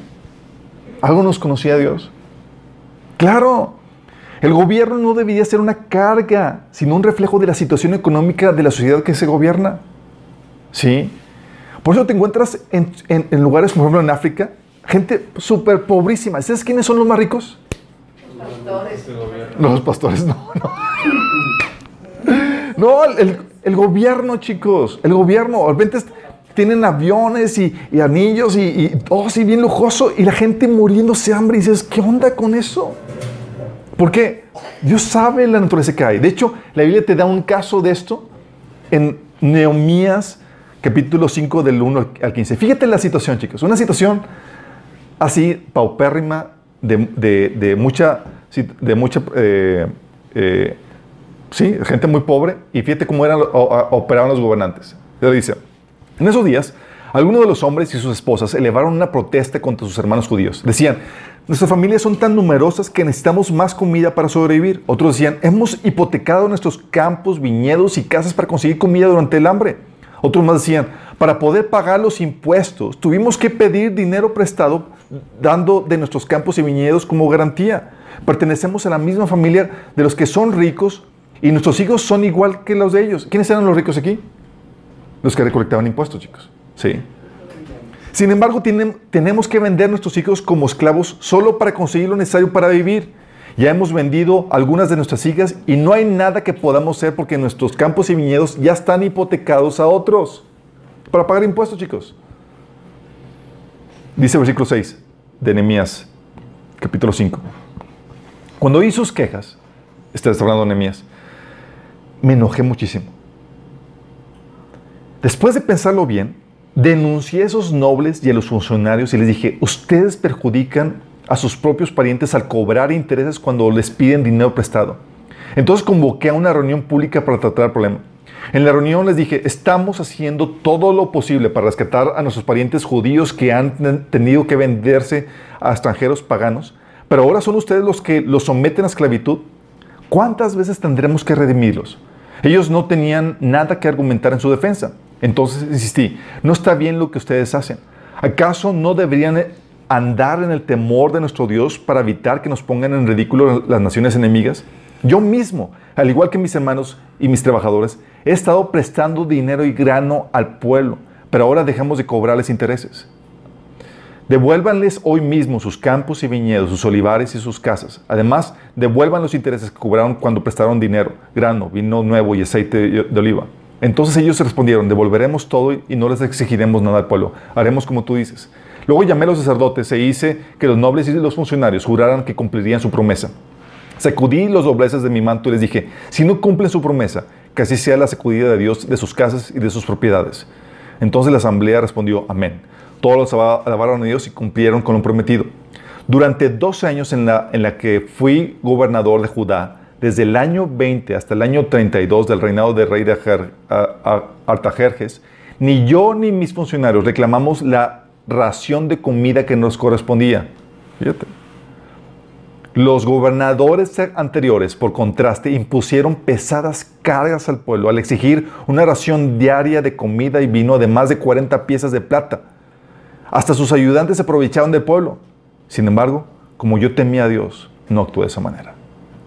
¿Algo nos conocía Dios? Claro, el gobierno no debería ser una carga, sino un reflejo de la situación económica de la sociedad que se gobierna. ¿Sí? Por eso te encuentras en, en- en lugares, por ejemplo, en África, gente súper pobrísima. ¿Sabes quiénes son los más ricos? Los pastores, no, no. No, el, el gobierno, chicos. El gobierno. De repente tienen aviones y, y anillos y, y todo así bien lujoso y la gente muriéndose de hambre. Y dices, ¿qué onda con eso? Porque Dios sabe la naturaleza que hay. De hecho, la Biblia te da un caso de esto en Nehemías capítulo 5 del 1 al 15. Fíjate la situación, chicos. Una situación así paupérrima de, mucha, de mucha eh, eh, sí, gente muy pobre. Y fíjate cómo eran, operaban los gobernantes. Le dice, en esos días, algunos de los hombres y sus esposas elevaron una protesta contra sus hermanos judíos. Decían, nuestras familias son tan numerosas que necesitamos más comida para sobrevivir. Otros decían, hemos hipotecado nuestros campos, viñedos y casas para conseguir comida durante el hambre. Otros más decían, para poder pagar los impuestos, tuvimos que pedir dinero prestado dando de nuestros campos y viñedos como garantía. Pertenecemos a la misma familia de los que son ricos y nuestros hijos son igual que los de ellos. ¿Quiénes eran los ricos aquí? Los que recolectaban impuestos, chicos. Sí. Sin embargo, tenemos que vender nuestros hijos como esclavos solo para conseguir lo necesario para vivir. Ya hemos vendido algunas de nuestras hijas y no hay nada que podamos hacer porque nuestros campos y viñedos ya están hipotecados a otros. Para pagar impuestos, chicos. Dice el versículo 6 de Nehemías, capítulo 5. Cuando oí sus quejas, está hablando de Nehemías, me enojé muchísimo. Después de pensarlo bien, denuncié a esos nobles y a los funcionarios y les dije, ustedes perjudican a sus propios parientes al cobrar intereses cuando les piden dinero prestado. Entonces convoqué a una reunión pública para tratar el problema. En la reunión les dije, estamos haciendo todo lo posible para rescatar a nuestros parientes judíos que han tenido que venderse a extranjeros paganos, pero ahora son ustedes los que los someten a esclavitud. ¿Cuántas veces tendremos que redimirlos? Ellos no tenían nada que argumentar en su defensa. Entonces insistí, no está bien lo que ustedes hacen. ¿Acaso no deberían andar en el temor de nuestro Dios para evitar que nos pongan en ridículo las naciones enemigas? Yo mismo, al igual que mis hermanos y mis trabajadores, he estado prestando dinero y grano al pueblo, pero ahora dejamos de cobrarles intereses. Devuélvanles hoy mismo sus campos y viñedos, sus olivares y sus casas. Además, devuelvan los intereses que cobraron cuando prestaron dinero, grano, vino nuevo y aceite de oliva. Entonces ellos respondieron, devolveremos todo y no les exigiremos nada al pueblo. Haremos como tú dices. Luego llamé a los sacerdotes e hice que los nobles y los funcionarios juraran que cumplirían su promesa. Sacudí los dobleces de mi manto y les dije, si no cumplen su promesa, que así sea la sacudida de Dios de sus casas y de sus propiedades. Entonces la asamblea respondió, amén. Todos los alabaron a Dios y cumplieron con lo prometido. Durante dos años en la, en la que fui gobernador de Judá, desde el año 20 hasta el año 32 del reinado del rey de Artajerjes, ni yo ni mis funcionarios reclamamos la ración de comida que nos correspondía. Fíjate. Los gobernadores anteriores, por contraste, impusieron pesadas cargas al pueblo al exigir una ración diaria de comida y vino, además de 40 piezas de plata. Hasta sus ayudantes se aprovechaban del pueblo. Sin embargo, como yo temía a Dios, no actué de esa manera.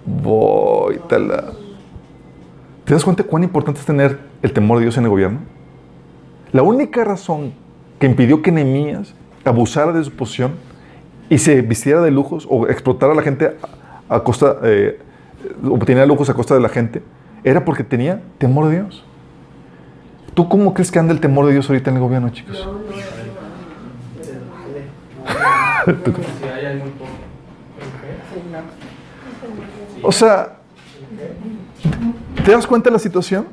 Voy, tala. ¿Te das cuenta cuán importante es tener el temor de Dios en el gobierno? La única razón que impidió que Nehemías abusara de su posición y se vistiera de lujos o explotara a la gente a, costa, eh, obtenía lujos a costa de la gente, era porque tenía temor de Dios. ¿Tú cómo crees que anda el temor de Dios ahorita en el gobierno, chicos? O sea, ¿te das cuenta de la situación?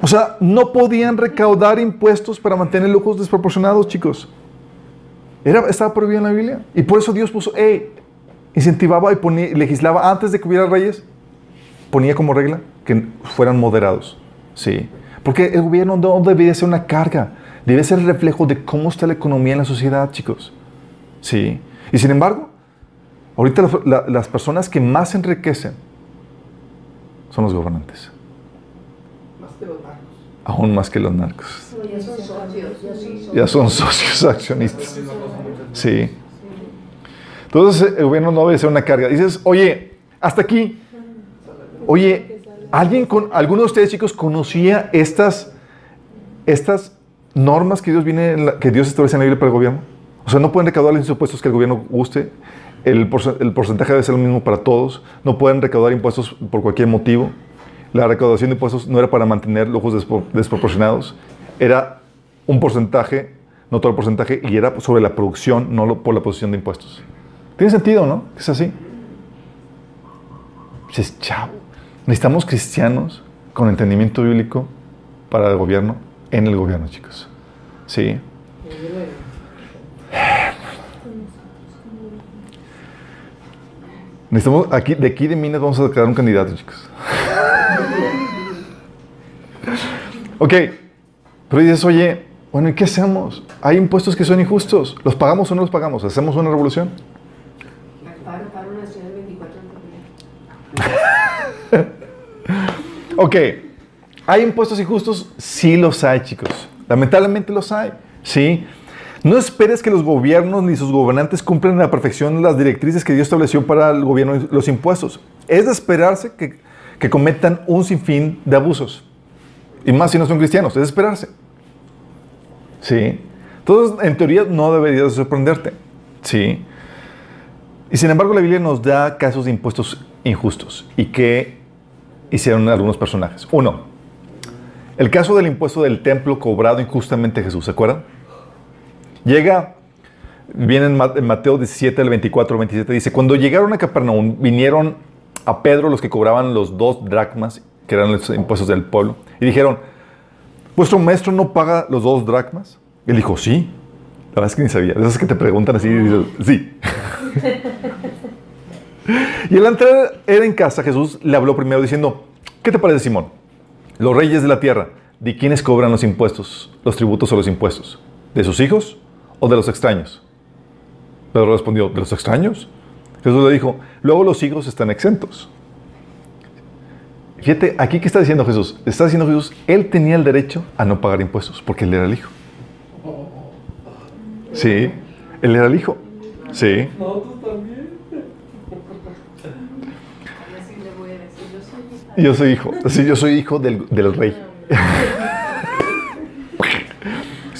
O sea, no podían recaudar impuestos para mantener lujos desproporcionados, chicos. Era, estaba prohibido en la Biblia. Y por eso Dios puso, hey, incentivaba y ponía, legislaba antes de que hubiera reyes, ponía como regla que fueran moderados. Sí. Porque el gobierno no debería ser una carga, debe ser el reflejo de cómo está la economía en la sociedad, chicos. Sí. Y sin embargo, ahorita las personas que más enriquecen son los gobernantes. Más que los narcos. Aún más que los narcos. Ya son socios. Ya son socios accionistas. Sí. Entonces el gobierno no debe ser una carga. Dices, oye, hasta aquí. Oye, ¿alguien con, ¿alguno de ustedes chicos conocía estas, estas normas que Dios, viene la- que Dios establece en la Biblia para el gobierno? O sea, no pueden recaudar los impuestos que el gobierno guste. El, porce- el porcentaje debe ser el mismo para todos. No pueden recaudar impuestos por cualquier motivo. La recaudación de impuestos no era para mantener lujos despro- desproporcionados. Era un porcentaje, no todo el porcentaje, y era sobre la producción, no lo- por la posición de impuestos. ¿Tiene sentido, no? Es así. Dices, chavo, necesitamos cristianos con entendimiento bíblico para el gobierno, en el gobierno, chicos. Sí. Necesitamos, aquí, de aquí de Minas vamos a sacar un candidato, chicos. ok, pero dices, oye, bueno, ¿y qué hacemos? Hay impuestos que son injustos. ¿Los pagamos o no los pagamos? ¿Hacemos una revolución? Paro, paro nacional 24 Ok, ¿hay impuestos injustos? Sí los hay, chicos. Lamentablemente los hay. Sí. No esperes que los gobiernos ni sus gobernantes cumplan a la perfección las directrices que Dios estableció para el gobierno y los impuestos. Es de esperarse que, cometan un sinfín de abusos. Y más si no son cristianos, es de esperarse. Sí. Entonces, en teoría, no deberías de sorprenderte. Sí. Y sin embargo, la Biblia nos da casos de impuestos injustos y que hicieron algunos personajes. Uno, el caso del impuesto del templo cobrado injustamente a Jesús, ¿se acuerdan? Llega Viene en Ma- en Mateo 17, del 24 al 27, dice, cuando llegaron a Capernaum, vinieron a Pedro los que cobraban los dos dracmas, que eran los impuestos del pueblo, y dijeron, ¿vuestro maestro no paga los dos dracmas? Él dijo, sí. La verdad es que ni sabía. Esas que te preguntan así y dices, sí. y al entrar él en casa, Jesús le habló primero diciendo, ¿qué te parece, Simón? Los reyes de la tierra, ¿de quiénes cobran los impuestos, los tributos o los impuestos? ¿De sus hijos o de los extraños? Pedro respondió, ¿de los extraños? Jesús le dijo, luego los hijos están exentos. Fíjate, aquí que está diciendo Jesús, está diciendo Jesús, él tenía el derecho a no pagar impuestos porque él era el hijo. Sí, él era el hijo. Sí. Yo soy hijo. Sí, yo soy hijo del, del rey.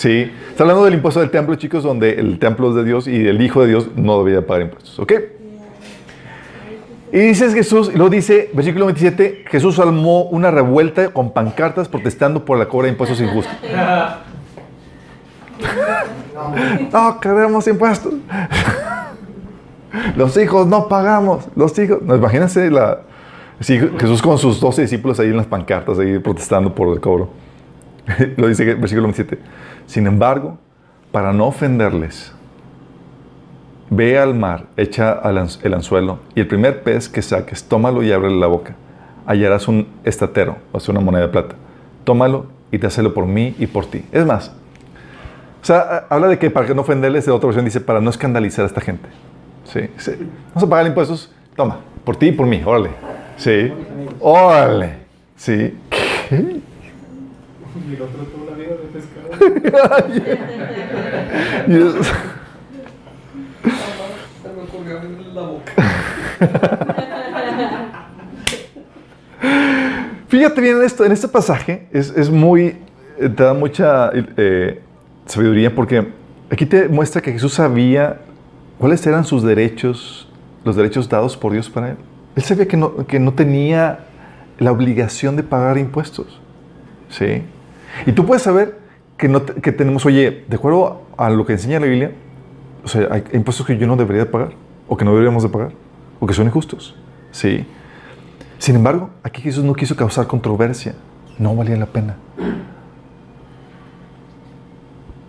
Sí. Está hablando del impuesto del templo, chicos, donde el templo es de Dios y el hijo de Dios no debía pagar impuestos. ¿Ok? Y dices Jesús, y luego dice, versículo 27, Jesús armó una revuelta con pancartas protestando por la cobra de impuestos injustos. No, queremos impuestos. Los hijos no pagamos. Los hijos. No, imagínense la, sí, Jesús con sus 12 discípulos ahí en las pancartas, ahí protestando por el cobro. Lo dice versículo 27. Sin embargo, para no ofenderles, ve al mar, echa el anzuelo y el primer pez que saques, tómalo y ábrele la boca. Hallarás un estatero, o sea, una moneda de plata. Tómalo y te por mí y por ti. Es más, o sea, habla de que para no ofenderles, de otra versión dice para no escandalizar a esta gente. Sí, sí. Vamos a pagar impuestos. Toma, por ti y por mí, órale. Sí. Órale. Sí. ¿Qué? Fíjate bien en esto, en este pasaje es, es muy, eh, te da mucha eh, sabiduría porque aquí te muestra que Jesús sabía cuáles eran sus derechos, los derechos dados por Dios para él. Él sabía que no, que no tenía la obligación de pagar impuestos. ¿Sí? Y tú puedes saber que, no que tenemos, oye, de acuerdo a lo que enseña la Biblia, o sea, hay impuestos que yo no debería de pagar, o que no deberíamos de pagar, o que son injustos. ¿Sí? Sin embargo, aquí Jesús no quiso causar controversia. No valía la pena.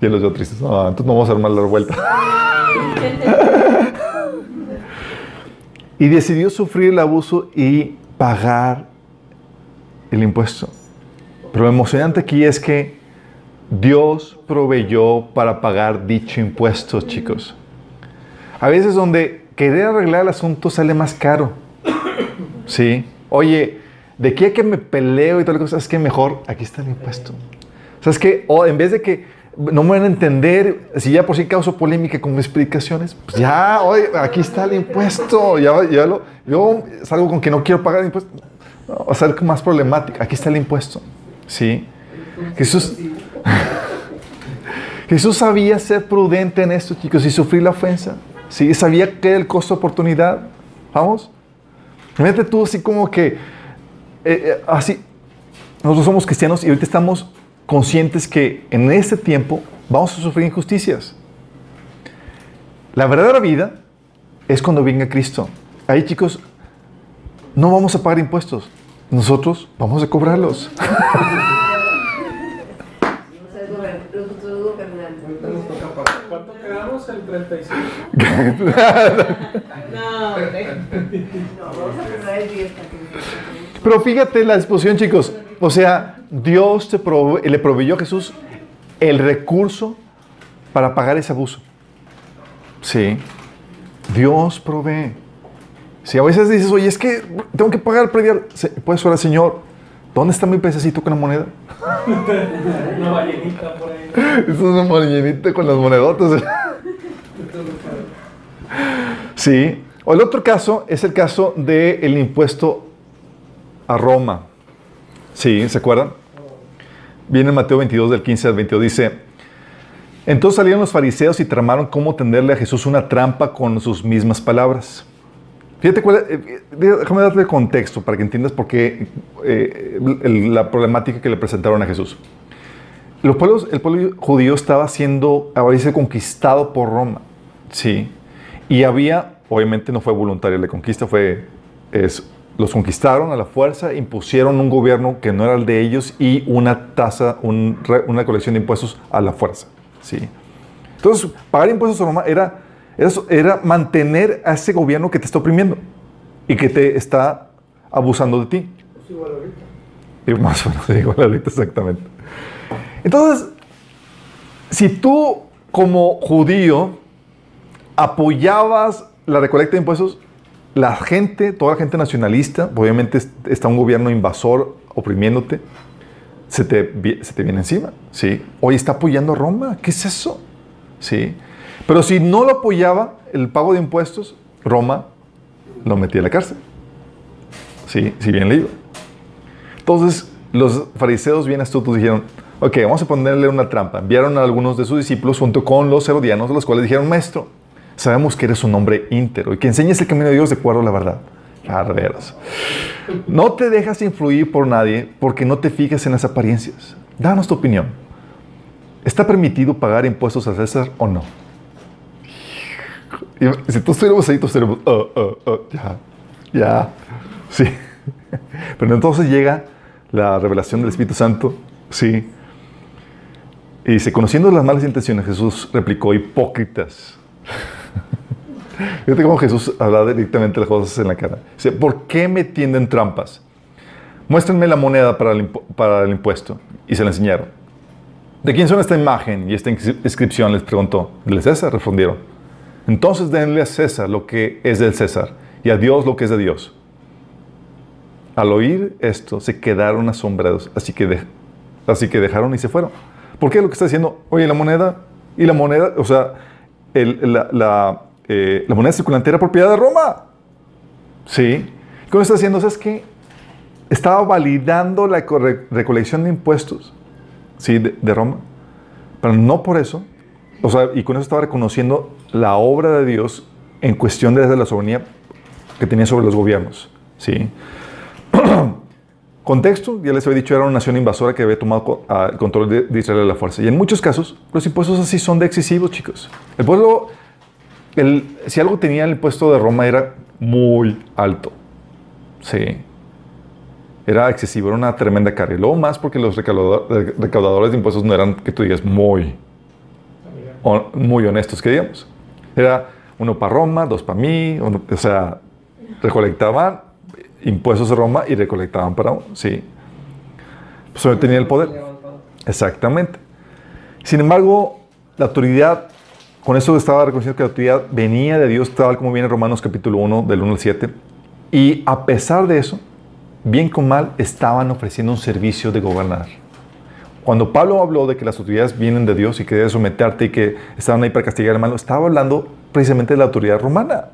Y los veo tristes. No, entonces no vamos a armar la revuelta. y decidió sufrir el abuso y pagar el impuesto. Pero lo emocionante aquí es que Dios proveyó para pagar dicho impuesto, chicos. A veces donde querer arreglar el asunto sale más caro. Sí. Oye, de aquí a que me peleo y todas las cosas, es que mejor aquí está el impuesto. ¿Sabes qué? O en vez de que no me van a entender, si ya por sí causo polémica con mis explicaciones, pues ya, oye, aquí está el impuesto. Ya, ya lo, yo salgo con que no quiero pagar el impuesto. No, va a ser más problemático. Aquí está el impuesto. Sí. Jesús, Jesús sabía ser prudente en esto, chicos, y sufrir la ofensa. Sí, sabía que era el costo de oportunidad. Vamos. Imagínate tú así como que, eh, eh, así, nosotros somos cristianos y ahorita estamos conscientes que en este tiempo vamos a sufrir injusticias. La verdadera vida es cuando venga Cristo. Ahí chicos, no vamos a pagar impuestos. Nosotros vamos a cobrarlos. 35. no, Pero fíjate la disposición, chicos. O sea, Dios te prove le proveyó a Jesús el recurso para pagar ese abuso. Sí. Dios provee. Si a veces dices, oye, es que tengo que pagar el predial, puedes orar, Señor, ¿dónde está mi pececito con la moneda? una ballenita por ahí. Es una ballenita con las monedotas. Sí. O el otro caso es el caso del impuesto a Roma. Sí, ¿se acuerdan? Viene en Mateo 22, del 15 al 22, dice, entonces salieron los fariseos y tramaron cómo tenderle a Jesús una trampa con sus mismas palabras. Fíjate cuál eh, eh, déjame darte contexto para que entiendas por qué eh, el- la problemática que le presentaron a Jesús. Los pueblos, el pueblo judío estaba siendo a veces conquistado por Roma. Sí. Y había, obviamente no fue voluntaria la conquista, fue, es, los conquistaron a la fuerza, impusieron un gobierno que no era el de ellos y una tasa, un una colección de impuestos a la fuerza. Sí. Entonces, pagar impuestos a Roma era, era, era mantener a ese gobierno que te está oprimiendo y que te está abusando de ti. Pues igual ahorita. Y más o menos igual ahorita exactamente. Entonces, si tú como judío apoyabas la recolecta de impuestos, la gente, toda la gente nacionalista, obviamente es- está un gobierno invasor oprimiéndote, se te, se te viene encima, ¿sí? Hoy está apoyando a Roma, ¿qué es eso? ¿Sí? Pero si no lo apoyaba el pago de impuestos, Roma lo metía a la cárcel, ¿sí? Si bien le iba. Entonces, los fariseos bien astutos dijeron, ok, vamos a ponerle una trampa. Enviaron a algunos de sus discípulos junto con los herodianos, los cuales dijeron, maestro, sabemos que eres un hombre íntero y que enseñas el camino de Dios de acuerdo a la verdad. Carreras. No te dejas influir por nadie porque no te fijas en las apariencias. Danos tu opinión. ¿Está permitido pagar impuestos a César o no? Y si tú estuviéramos ahí, todos estaríamos, "Oh, oh, oh, ya, ya, sí. Pero entonces llega la revelación del Espíritu Santo, sí. Y dice, conociendo las malas intenciones, Jesús replicó, hipócritas. Fíjate cómo Jesús habla directamente las cosas en la cara. Dice, ¿por qué me tienden trampas? Muéstrenme la moneda para el, impuesto. Y se la enseñaron. ¿De quién son esta imagen y esta inscri- inscripción? Les preguntó. De César, respondieron. Entonces denle a César lo que es del César y a Dios lo que es de Dios. Al oír esto, se quedaron asombrados, así que, así que dejaron y se fueron. ¿Por qué lo que está diciendo? Oye, la moneda y la moneda, o sea, el- la, eh, la moneda circulante era propiedad de Roma. Sí. ¿Cómo está haciendo? ¿Sabes qué? Estaba validando la recolección de impuestos ¿sí? de, Roma, pero no por eso. O sea, y con eso estaba reconociendo la obra de Dios en cuestión de la soberanía que tenía sobre los gobiernos. ¿sí? Contexto, ya les había dicho, era una nación invasora que había tomado el control de, de Israel a la fuerza. Y en muchos casos, los impuestos así son de excesivos, chicos. El pueblo, el- si algo tenía el impuesto de Roma era muy alto. Sí. Era excesivo, era una tremenda carga. Luego más porque los recaudador- recaudadores de impuestos no eran, que tú digas, muy, hon- muy honestos, que digamos. Era uno para Roma, dos para mí, uno- o sea, recolectaban impuestos de Roma y recolectaban para uno, sí. Pues tenía el poder. Exactamente. Sin embargo, la autoridad, con eso estaba reconociendo que la autoridad venía de Dios, tal como viene en Romanos capítulo 1, del 1 al 7. Y a pesar de eso, bien con mal, estaban ofreciendo un servicio de gobernar. Cuando Pablo habló de que las autoridades vienen de Dios y que debes someterte y que estaban ahí para castigar al malo, estaba hablando precisamente de la autoridad romana.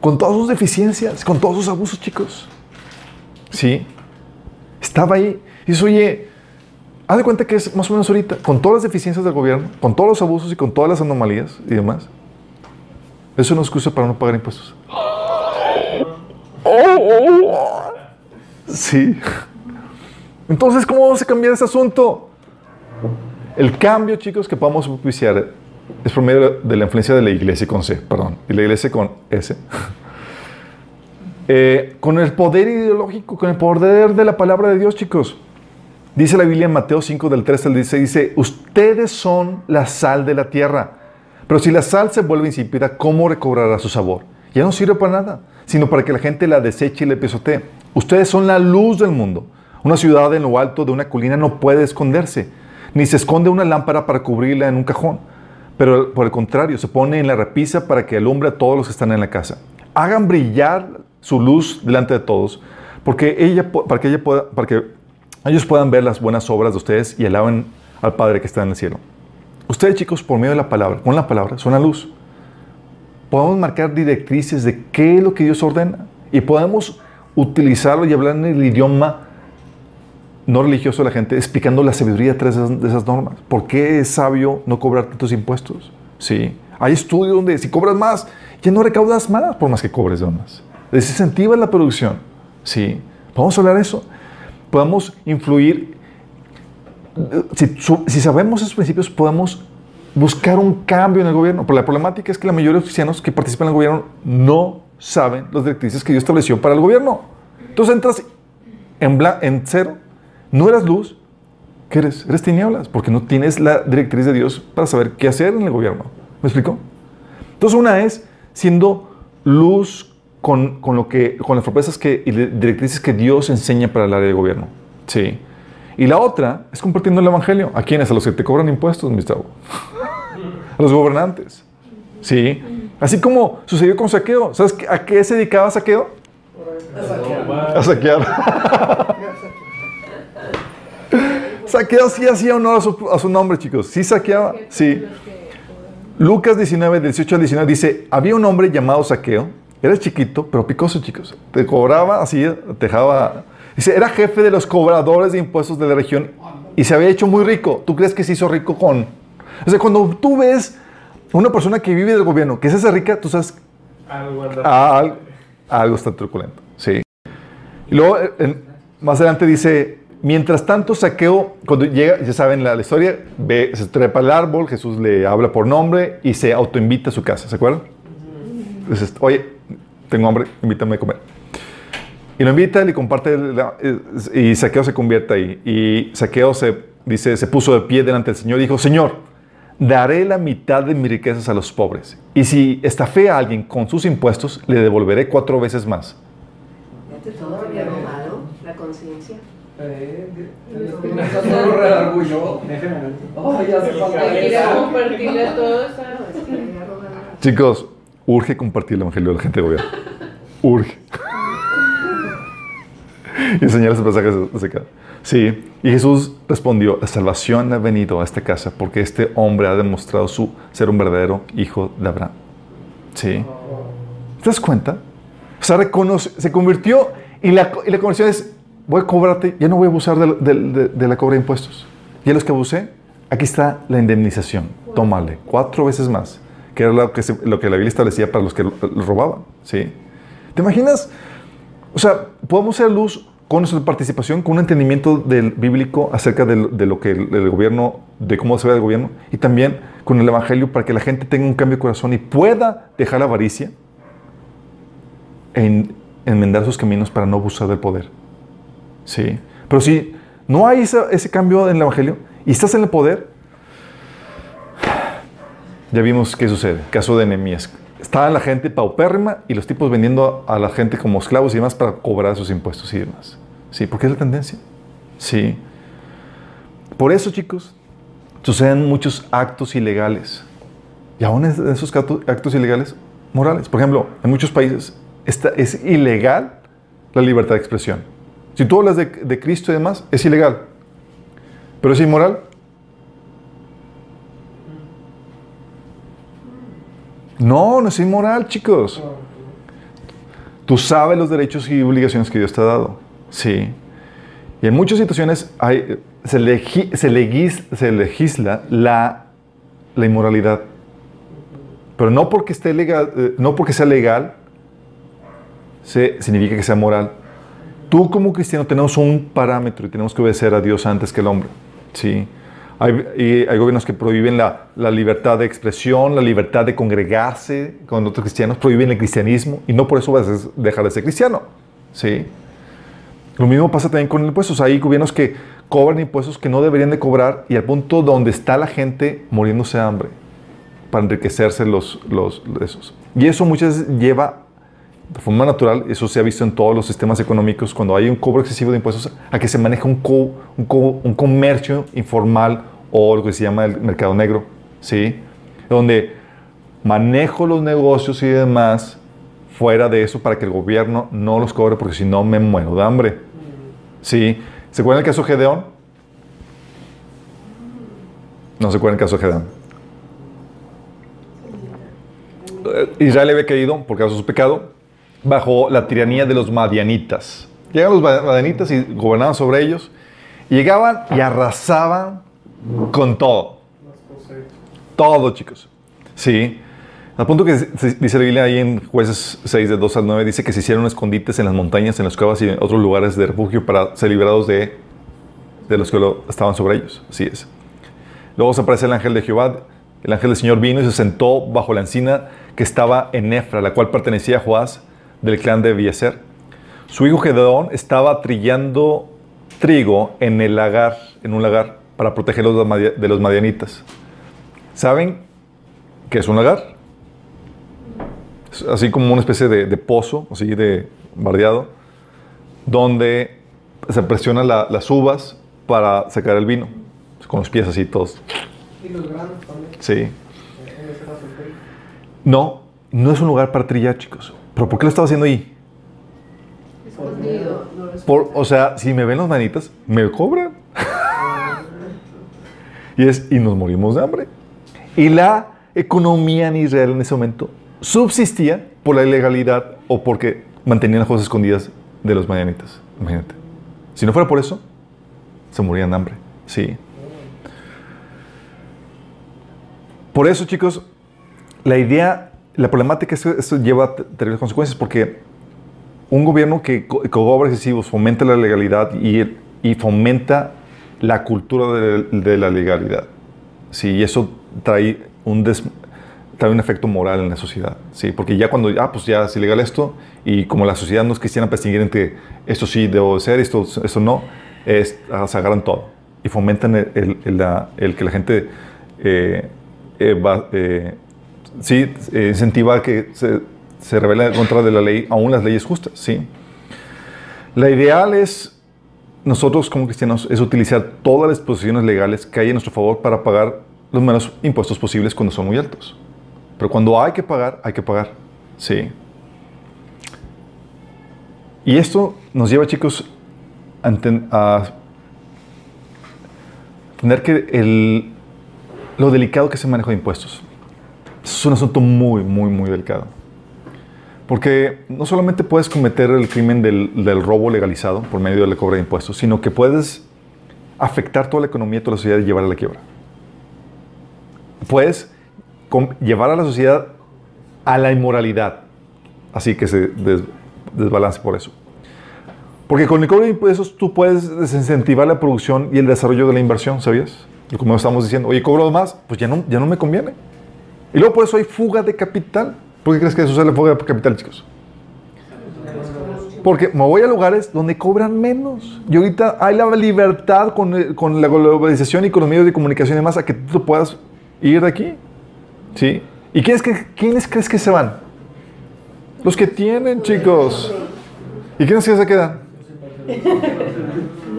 Con todas sus deficiencias, con todos sus abusos, chicos. Sí. Estaba ahí. Y dice, oye, haz de cuenta que es más o menos ahorita, con todas las deficiencias del gobierno, con todos los abusos y con todas las anomalías y demás. Eso no es excusa para no pagar impuestos. Sí. Entonces, ¿cómo vamos a cambiar ese asunto? El cambio, chicos, que podamos propiciar es por medio de la influencia de la iglesia con C, perdón, y la iglesia con S. Eh, con el poder ideológico, con el poder de la palabra de Dios, chicos. Dice la Biblia en Mateo 5, del 3 al 16, dice, ustedes son la sal de la tierra, pero si la sal se vuelve insípida, ¿cómo recobrará su sabor? Ya no sirve para nada, sino para que la gente la deseche y le pisotee. Ustedes son la luz del mundo. Una ciudad en lo alto de una colina no puede esconderse, ni se esconde una lámpara para cubrirla en un cajón, pero por el contrario, se pone en la repisa para que alumbre a todos los que están en la casa. Hagan brillar su luz delante de todos, porque ella, para que ella pueda, para que ellos puedan ver las buenas obras de ustedes y alaben al Padre que está en el cielo. Ustedes, chicos, por medio de la palabra, con la palabra, son la luz. Podemos marcar directrices de qué es lo que Dios ordena y podemos utilizarlo y hablar en el idioma no religioso de la gente, explicando la sabiduría detrás de esas, normas. ¿Por qué es sabio no cobrar tantos impuestos? Sí. Hay estudios donde si cobras más, ya no recaudas más por más que cobres de más. Desincentiva la producción. Sí. Vamos a hablar de eso. Podemos influir. Si, si sabemos esos principios, podemos buscar un cambio en el gobierno. Pero la problemática es que la mayoría de los cristianos que participan en el gobierno no saben las directrices que Dios estableció para el gobierno. Entonces entras en, en cero, no eres luz, ¿qué eres? Eres tinieblas, porque no tienes la directriz de Dios para saber qué hacer en el gobierno. ¿Me explico? Entonces una es siendo luz con, con lo que, con las propuestas que, y directrices que Dios enseña para el área de gobierno. Sí. Y la otra es compartiendo el Evangelio. ¿A quiénes? A los que te cobran impuestos, mis chavos. A los gobernantes. Sí. Así como sucedió con Saqueo. ¿Sabes a qué se dedicaba Saqueo? A saquear. Saqueo sí hacía honor a su, a su nombre, chicos. Sí saqueaba. Sí. Lucas 19, 18 al 19 dice, había un hombre llamado Saqueo, era chiquito, pero picoso, chicos. Te cobraba así, te dejaba... Dice, era jefe de los cobradores de impuestos de la región y se había hecho muy rico. ¿Tú crees que se hizo rico con...? O sea, cuando tú ves una persona que vive del gobierno, que se hace rica, tú sabes, Algo ah, algo, algo está truculento. Sí. Y luego, en- más adelante dice, mientras tanto saqueo, cuando llega, ya saben la, la historia, ve, se trepa al árbol, Jesús le habla por nombre y se autoinvita a su casa, ¿se acuerdan? Dices, oye, tengo hambre, invítame a comer. Y lo invita, le comparte, la- y Saqueo se convierte ahí. Y Saqueo se, dice, se puso de pie delante del Señor y dijo, Señor, daré la mitad de mis riquezas a los pobres. Y si estafé a alguien con sus impuestos, le devolveré cuatro veces más. Todo había robado la conciencia. Eh. Oh. Chicos, urge compartir el Evangelio a la gente de gobierno. Urge. y enseñarles el pasaje Saqueo. Sí, y Jesús respondió, la salvación ha venido a esta casa porque este hombre ha demostrado su, ser un verdadero hijo de Abraham. Sí. ¿Te das cuenta? O sea, reconoce- se convirtió y la, y la conversión es, voy a cobrarte, ya no voy a abusar de, de- de- de la cobra de impuestos. Y a los que abusé, aquí está la indemnización. Tómale, cuatro veces más, que era lo que, la Biblia establecía para los que lo, robaban. ¿sí? ¿Te imaginas? O sea, podemos ser luz con nuestra participación, con un entendimiento del bíblico acerca de, lo que el, gobierno, de cómo se ve el gobierno, y también con el evangelio para que la gente tenga un cambio de corazón y pueda dejar la avaricia en enmendar sus caminos para no abusar del poder. Sí. Pero si no hay esa- ese cambio en el evangelio y estás en el poder, ya vimos qué sucede. Caso de Nehemías. Estaba la gente paupérrima y los tipos vendiendo a la gente como esclavos y demás para cobrar sus impuestos y demás. Sí, porque es la tendencia. Sí. Por eso, chicos, suceden muchos actos ilegales. Y aún es- esos acto- actos ilegales morales. Por ejemplo, en muchos países está, es ilegal la libertad de expresión. Si tú hablas de, de Cristo y demás, es ilegal. Pero es inmoral. No, no es inmoral, chicos. Tú sabes los derechos y obligaciones que Dios te ha dado. Sí. Y en muchas situaciones se, legi- se legis- se legisla la, la inmoralidad. Pero no porque, esté legal, eh, no porque sea legal, se, significa que sea moral. Tú como cristiano tenemos un parámetro y tenemos que obedecer a Dios antes que el hombre. Sí. Hay, gobiernos que prohíben la, la libertad de expresión, la libertad de congregarse con otros cristianos, prohíben el cristianismo y no por eso vas a dejar de ser cristiano. Sí. Lo mismo pasa también con impuestos. Hay gobiernos que cobran impuestos que no deberían de cobrar y al punto donde está la gente muriéndose de hambre para enriquecerse los, los esos. Y eso muchas veces lleva de forma natural, eso se ha visto en todos los sistemas económicos, cuando hay un cobro excesivo de impuestos, a que se maneja un, co- un, co- un comercio informal o lo que se llama el mercado negro, ¿sí? Donde manejo los negocios y demás fuera de eso para que el gobierno no los cobre porque si no me muero de hambre, ¿sí? ¿Se acuerdan el caso de Gedeón? No se acuerdan el caso de Gedeón. Eh, Israel había caído por causa de su pecado bajo la tiranía de los madianitas. Llegan los madianitas y gobernaban sobre ellos. Llegaban y arrasaban con todo. Todo, chicos. Sí. Al punto que dice la Biblia ahí en Jueces 6, de 2 al 9, dice que se hicieron escondites en las montañas, en las cuevas y en otros lugares de refugio para ser liberados de, de los que lo- estaban sobre ellos. Así es. Luego se aparece el ángel de Jehová el ángel del Señor vino y se sentó bajo la encina que estaba en Efra, la cual pertenecía a Joás del clan de Bieser. Su hijo Gedeón estaba trillando trigo en el lagar, en un lagar, para protegerlos de los madianitas. ¿Saben qué es un lagar? Es así como una especie de, de pozo, así de bardeado, donde se presionan la- las uvas para sacar el vino, con los pies así todos. Y los granos también. Sí. El trigo. No, no es un lugar para trillar, chicos. ¿Pero por qué lo estaba haciendo ahí? Escondido. Por, o sea, si me ven los manitas, me cobran. y, es, y nos morimos de hambre. Y la economía en Israel en ese momento subsistía por la ilegalidad o porque mantenían las cosas escondidas de los manianitas. Imagínate. Si no fuera por eso, se morían de hambre. Sí. Por eso, chicos, la idea, la problemática es que esto lleva terribles consecuencias porque un gobierno que, co- cobra excesivos fomenta la legalidad y, y fomenta la cultura de, de la legalidad. Sí, y eso trae un, des- trae un efecto moral en la sociedad. Sí, porque ya cuando, ah, pues ya es ilegal esto, y como la sociedad no es cristiana para distinguir entre esto sí debo ser, esto, esto no, es, ah, se agarran todo. Y fomentan el, el- el- el que la gente eh, eh, va- eh, sí, eh, incentiva que se, se revele en contra de la ley, aún las leyes justas, ¿sí? La ideal es, nosotros como cristianos, es utilizar todas las disposiciones legales que hay en nuestro favor para pagar los menos impuestos posibles cuando son muy altos. Pero cuando hay que pagar, hay que pagar, ¿sí? Y esto nos lleva, chicos, a, a entender que el, lo delicado que es el manejo de impuestos. Es un asunto muy, muy, muy delicado. Porque no solamente puedes cometer el crimen del, robo legalizado por medio de la cobra de impuestos, sino que puedes afectar toda la economía toda la sociedad y llevar a la quiebra. Puedes llevar a la sociedad a la inmoralidad, así que se des- desbalance por eso. Porque con el cobro de impuestos tú puedes desincentivar la producción y el desarrollo de la inversión, ¿sabías? Como estamos diciendo, oye, cobro más, pues ya no, ya no me conviene. Y luego por eso hay fuga de capital. ¿Por qué crees que sucede la fuga de capital, chicos? Porque me voy a lugares donde cobran menos. Y ahorita hay la libertad con, el- con la globalización y con los medios de comunicación y demás a que tú puedas ir de aquí. ¿Sí? ¿Y quiénes, cre- quiénes crees que se van? Los que tienen, chicos. ¿Y quiénes que se quedan?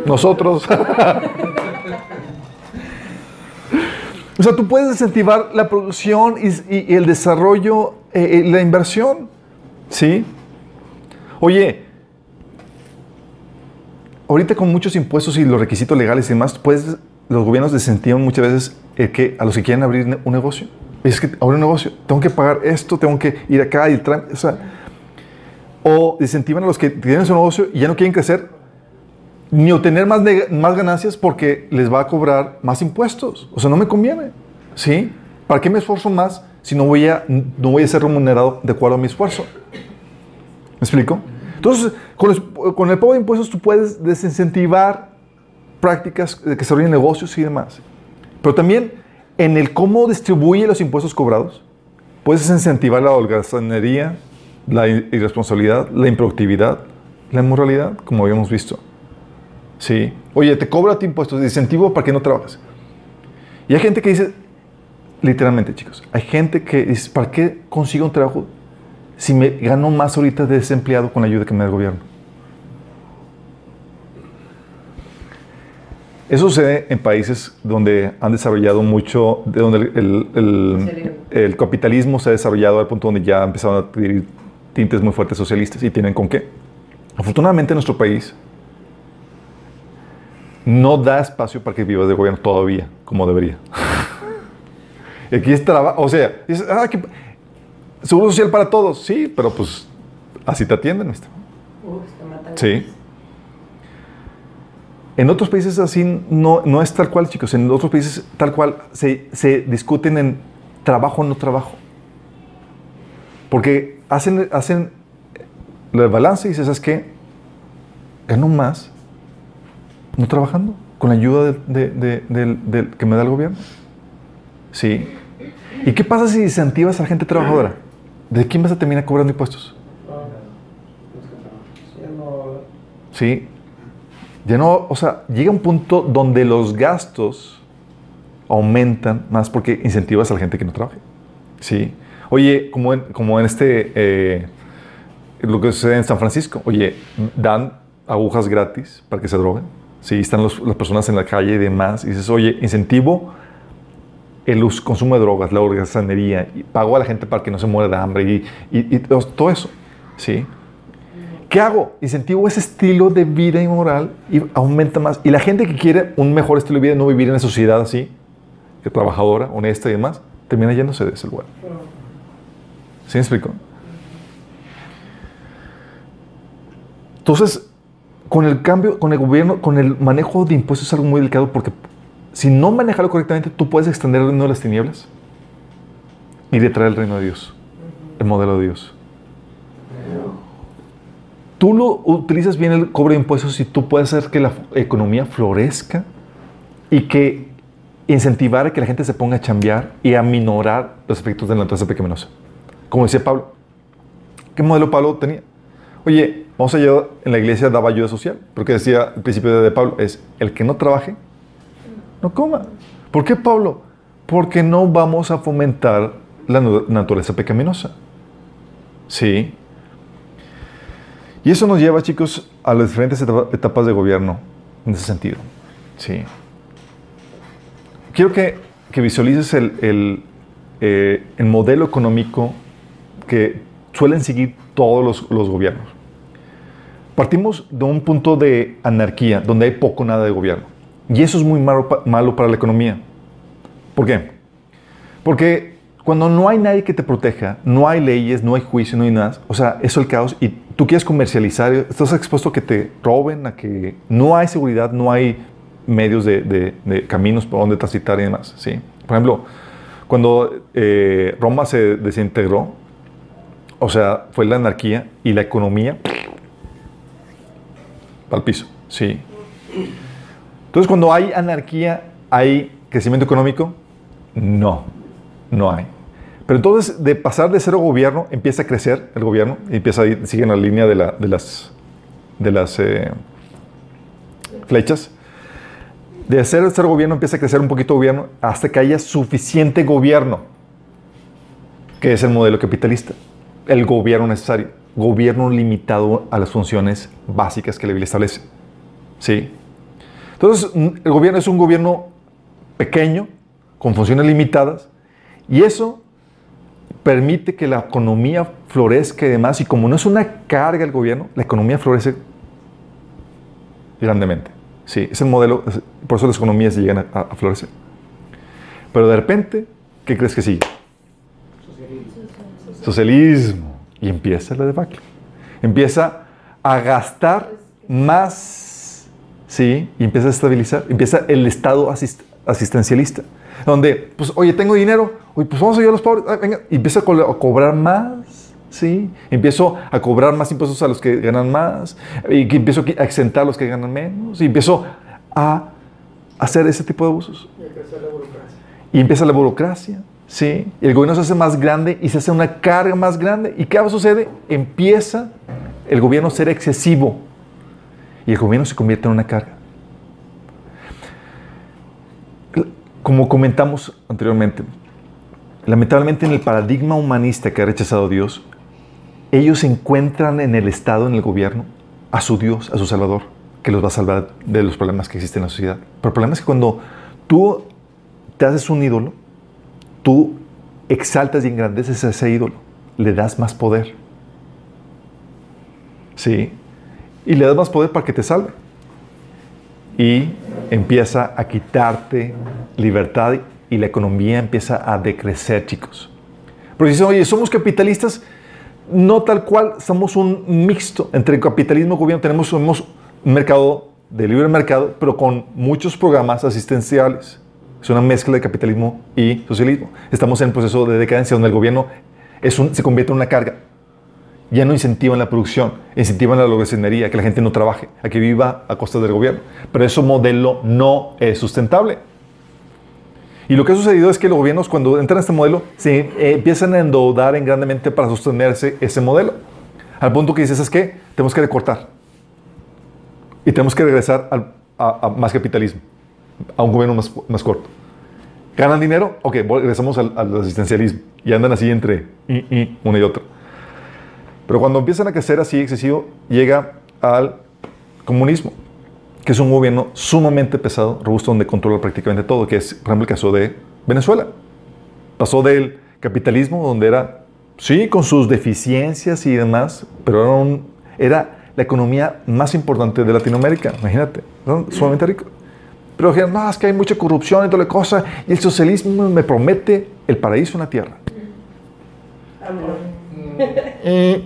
Nosotros. O sea, tú puedes incentivar la producción y, el desarrollo, eh, eh, la inversión. ¿Sí? Oye, ahorita con muchos impuestos y los requisitos legales y demás, pues los gobiernos desincentivan muchas veces el que, a los que quieren abrir un negocio. Es que abrir un negocio, tengo que pagar esto, tengo que ir acá y o sea, o a los que tienen su negocio y ya no quieren crecer ni obtener más, ganancias porque les va a cobrar más impuestos. O sea, no me conviene. ¿Sí? ¿Para qué me esfuerzo más si no voy a, no voy a ser remunerado de acuerdo a mi esfuerzo? ¿Me explico? Entonces, con, el pago de impuestos tú puedes desincentivar prácticas de que se desarrollen negocios y demás. Pero también en el cómo distribuye los impuestos cobrados, puedes incentivar la holgazanería, la irresponsabilidad, la improductividad, la inmoralidad, como habíamos visto. Sí. Oye, te cobra a ti impuestos incentivo para que no trabajes. Y hay gente que dice, literalmente, chicos, hay gente que dice, ¿para qué consigo un trabajo si me gano más ahorita de desempleado con la ayuda que me da el gobierno? Eso sucede en países donde han desarrollado mucho, de donde el, el- el- el capitalismo se ha desarrollado al punto donde ya empezaron a adquirir tintes muy fuertes socialistas y tienen con qué. Afortunadamente en nuestro país no da espacio para que vivas de gobierno todavía, como debería. Aquí es trabajo, o sea, dices, ah, que- seguro social para todos, sí, pero pues así te atienden. maestro. Uf, te. Sí. En otros países así no, no es tal cual, chicos. En otros países tal cual se, se discuten en trabajo o no trabajo. Porque hacen, hacen el balance y dices, ¿sabes qué? Gano más no trabajando, con la ayuda que me da el gobierno. Sí. ¿Y qué pasa si incentivas a la gente trabajadora? ¿De quién vas a terminar cobrando impuestos? Sí. Ya no, o sea, llega un punto donde los gastos aumentan más porque incentivas a la gente que no trabaje. Sí. Oye, como en, como en este, eh, lo que sucede en San Francisco, oye, dan agujas gratis para que se droguen. Sí, están las personas en la calle y demás. Y dices, oye, incentivo el consumo de drogas, la holgazanería, y pago a la gente para que no se muera de hambre y, todo eso. ¿Sí? ¿Qué hago? Incentivo ese estilo de vida inmoral y aumenta más. Y la gente que quiere un mejor estilo de vida, no vivir en una sociedad así, que trabajadora, honesta y demás, termina yéndose de ese lugar. ¿Sí me explico? Entonces, con el cambio, con el gobierno, con el manejo de impuestos es algo muy delicado porque si no manejarlo correctamente, tú puedes extender el reino de las tinieblas y detraer el reino de Dios, el modelo de Dios. Tú lo utilizas bien el cobro de impuestos y tú puedes hacer que la economía florezca y que incentivar a que la gente se ponga a chambear y a minorar los efectos de la naturaleza pecaminosa. Como decía Pablo. ¿Qué modelo Pablo tenía? Oye, vamos allá en la iglesia daba ayuda social. Porque decía el principio de Pablo es, el que no trabaje, no coma. ¿Por qué Pablo? Porque no vamos a fomentar la naturaleza pecaminosa. Sí. Y eso nos lleva, chicos, a las diferentes etapa- etapas de gobierno en ese sentido. Sí. Quiero que, que visualices el, el, eh, el modelo económico que suelen seguir todos los, los gobiernos. Partimos de un punto de anarquía, donde hay poco nada de gobierno. Y eso es muy malo, malo para la economía. ¿Por qué? Porque cuando no hay nadie que te proteja, no hay leyes, no hay juicio, no hay nada, o sea, eso es el caos y tú quieres comercializar, estás expuesto a que te roben, a que no hay seguridad, no hay medios de, de- de caminos por donde transitar y demás, ¿sí? Por ejemplo, cuando eh, Roma se desintegró, o sea, fue la anarquía y la economía al piso, ¿sí? Entonces, cuando hay anarquía, ¿hay crecimiento económico? No, no hay. Pero entonces, de pasar de cero gobierno, empieza a crecer el gobierno, empieza a sigue en la línea de, la- de las, eh, flechas. De ser cero gobierno, empieza a crecer un poquito gobierno hasta que haya suficiente gobierno, que es el modelo capitalista. El gobierno necesario, gobierno limitado a las funciones básicas que la Biblia establece. ¿Sí? Entonces, el gobierno es un gobierno pequeño, con funciones limitadas, y eso permite que la economía florezca y demás, y como no es una carga el gobierno, la economía florece grandemente. Sí, es el modelo, por eso las economías llegan a, a florecer. Pero de repente, ¿qué crees que sigue? Socialismo. Y empieza la debacle. Empieza a gastar más, ¿sí? Y empieza a estabilizar. Empieza el estado asist- asistencialista. Donde, pues, oye, tengo dinero, oye, pues vamos a ayudar a los pobres, ah, venga. Y empieza a, co- a cobrar más, ¿sí? Empiezo a cobrar más impuestos a los que ganan más, y que empiezo a exentar a los que ganan menos, y empiezo a hacer ese tipo de abusos. Y la burocracia. Y empieza la burocracia, ¿sí? El gobierno se hace más grande y se hace una carga más grande. ¿Y qué sucede? Empieza el gobierno a ser excesivo. Y el gobierno se convierte en una carga. Como comentamos anteriormente, lamentablemente en el paradigma humanista que ha rechazado Dios, ellos encuentran en el Estado, en el gobierno, a su Dios, a su Salvador, que los va a salvar de los problemas que existen en la sociedad. Pero el problema es que cuando tú te haces un ídolo, tú exaltas y engrandeces a ese ídolo, le das más poder. Sí. Y le das más poder para que te salve. Y empieza a quitarte libertad y la economía empieza a decrecer, chicos. Porque dicen, oye, somos capitalistas, no tal cual, somos un mixto entre capitalismo y gobierno. Tenemos somos un mercado de libre mercado, pero con muchos programas asistenciales. Es una mezcla de capitalismo y socialismo. Estamos en un proceso de decadencia donde el gobierno es un- se convierte en una carga. Ya no incentivan la producción, incentivan la holgazanería, que la gente no trabaje, a que viva a costa del gobierno. Pero ese modelo no es sustentable. Y lo que ha sucedido es que los gobiernos cuando entran a este modelo se eh, empiezan a endeudar en grandemente para sostenerse ese modelo. Al punto que dices, es que tenemos que recortar. Y tenemos que regresar al- a, a más capitalismo, a un gobierno más, más corto. ¿Ganan dinero? Ok, regresamos al, al asistencialismo. Y andan así entre y, y, una y otra. Pero cuando empiezan a crecer así excesivo, llega al comunismo, que es un gobierno sumamente pesado, robusto, donde controla prácticamente todo, que es, por ejemplo, el caso de Venezuela. Pasó del capitalismo, donde era, sí, con sus deficiencias y demás, pero era, un- era la economía más importante de Latinoamérica, imagínate, ¿no? sumamente rico. Pero dijeron, no, es que hay mucha corrupción y toda la cosa, y el socialismo me promete el paraíso en la tierra. Y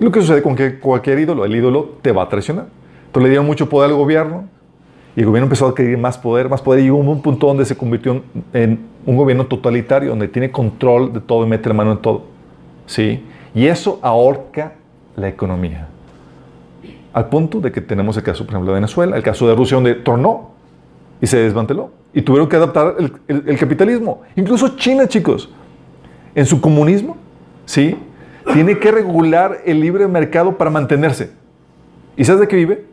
lo que sucede con que cualquier ídolo, el ídolo te va a traicionar. Entonces le dieron mucho poder al gobierno y el gobierno empezó a adquirir más poder, más poder y hubo un punto donde se convirtió en, en un gobierno totalitario, donde tiene control de todo y mete la mano en todo. ¿Sí? Y eso ahorca la economía. Al punto de que tenemos el caso, por ejemplo, de Venezuela, el caso de Rusia, donde tornó y se desmanteló. Y tuvieron que adaptar el, capitalismo. Incluso China, chicos, en su comunismo, ¿sí? Tiene que regular el libre mercado para mantenerse. ¿Y sabes de qué vive?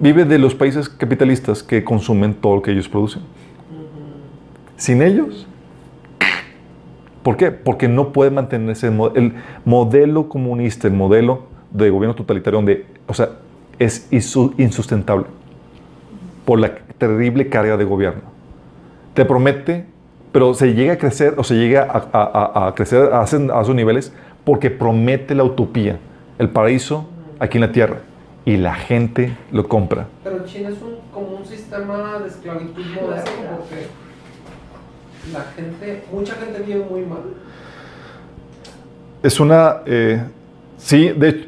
Vive de los países capitalistas que consumen todo lo que ellos producen. Sin ellos, ¿por qué? Porque no puede mantenerse el, el modelo comunista, el modelo de gobierno totalitario, donde, o sea, es insu- insustentable por la terrible carga de gobierno. Te promete, pero se llega a crecer o se llega a, a- a- a crecer a, esos- niveles porque promete la utopía, el paraíso aquí en la tierra. Y la gente lo compra. Pero China es un, como un sistema de esclavitud moderno porque la gente, mucha gente vive muy mal. Es una. eh, sí, de hecho.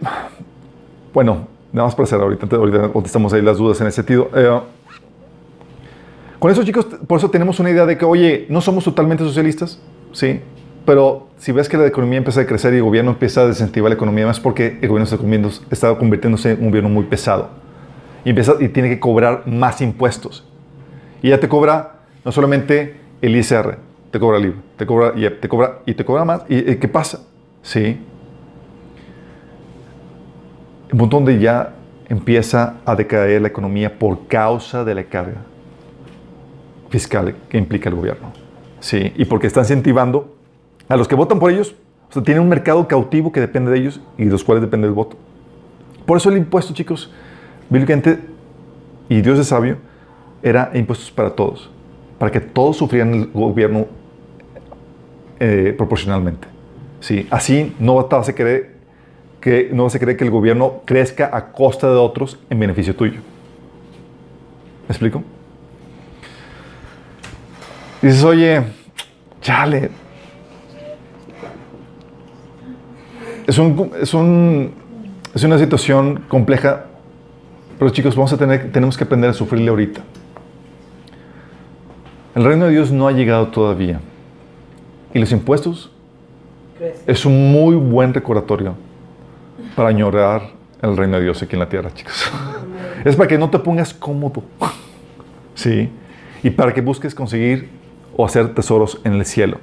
Bueno, nada más para hacer ahorita, ahorita contestamos ahí las dudas en ese sentido. Eh, con eso, chicos, por eso tenemos una idea de que, oye, no somos totalmente socialistas, sí, pero si ves que la economía empieza a crecer y el gobierno empieza a desincentivar la economía, más porque el gobierno está, convirtiéndose en un gobierno muy pesado y, empieza, y tiene que cobrar más impuestos. Y ya te cobra no solamente el ISR, te cobra el IVA, te cobra IEP, te cobra y te cobra más. ¿Y qué pasa? Sí. Un punto donde ya empieza a decaer la economía por causa de la carga fiscal que implica el gobierno. Sí, y porque está incentivando a los que votan por ellos, o sea, tienen un mercado cautivo que depende de ellos y de los cuales depende el voto. Por eso el impuesto, chicos, bíblicamente, y Dios es sabio, era impuestos para todos, para que todos sufrieran el gobierno eh, proporcionalmente. ¿sí? Así no vas a querer que no a querer que el gobierno crezca a costa de otros en beneficio tuyo. ¿Me explico? Dices, oye, chale. Es, un, es, un, es una situación compleja, pero chicos, vamos a tener, tenemos que aprender a sufrirle ahorita. El reino de Dios no ha llegado todavía. Y los impuestos es un muy buen recordatorio para añorar el reino de Dios aquí en la tierra, chicos. Es para que no te pongas cómodo. Sí. Y para que busques conseguir o hacer tesoros en el cielo.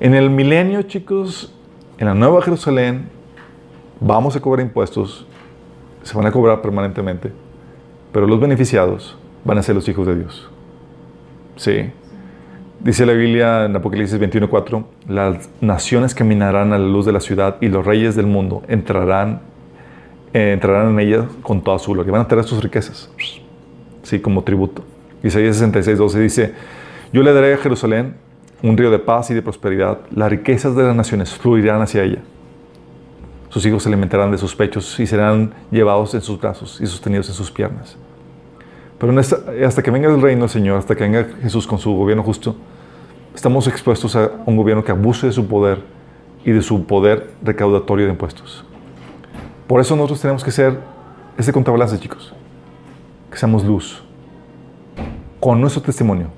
En el milenio, chicos, en la Nueva Jerusalén, vamos a cobrar impuestos. Se van a cobrar permanentemente. Pero los beneficiados van a ser los hijos de Dios. Sí. Dice la Biblia en Apocalipsis 21:4, las naciones caminarán a la luz de la ciudad y los reyes del mundo entrarán, eh, entrarán en ella con toda su gloria. Van a traer sus riquezas, sí, como tributo. Isaías 66:12 dice, yo le daré a Jerusalén un río de paz y de prosperidad. Las riquezas de las naciones fluirán hacia ella. Sus hijos se alimentarán de sus pechos y serán llevados en sus brazos y sostenidos en sus piernas. Pero hasta que venga el reino del Señor, hasta que venga Jesús con su gobierno justo, estamos expuestos a un gobierno que abuse de su poder y de su poder recaudatorio de impuestos. Por eso nosotros tenemos que ser ese contrabalance, chicos. Que seamos luz. Con nuestro testimonio,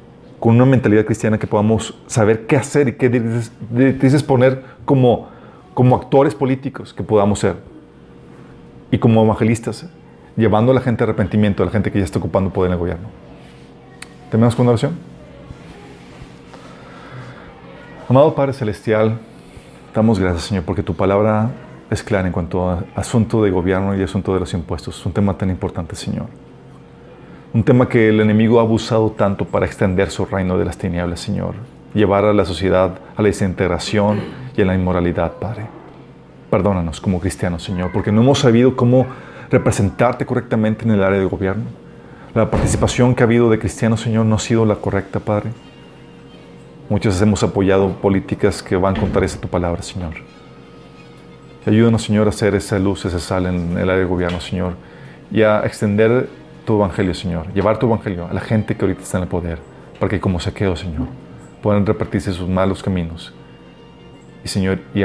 con una mentalidad cristiana que podamos saber qué hacer y qué directrices- poner como, como actores políticos que podamos ser. Y como evangelistas, llevando a la gente a arrepentimiento, a la gente que ya está ocupando poder en el gobierno. ¿Terminamos con una oración? Amado Padre Celestial, damos gracias, Señor, porque tu palabra es clara en cuanto a asunto de gobierno y asunto de los impuestos. Es un tema tan importante, Señor. Un tema que el enemigo ha abusado tanto para extender su reino de las tinieblas, Señor. Llevar a la sociedad a la desintegración y a la inmoralidad, Padre. Perdónanos como cristianos, Señor, porque no hemos sabido cómo representarte correctamente en el área de gobierno. La participación que ha habido de cristianos, Señor, no ha sido la correcta, Padre. Muchos hemos apoyado políticas que van contra esa tu palabra, Señor. Ayúdanos, Señor, a hacer esa luz, esa sal en el área de gobierno, Señor, y a extender tu evangelio, Señor. Llevar tu evangelio a la gente que ahorita está en el poder, para que como saqueo, Señor, puedan repartirse sus malos caminos. Y, Señor, y,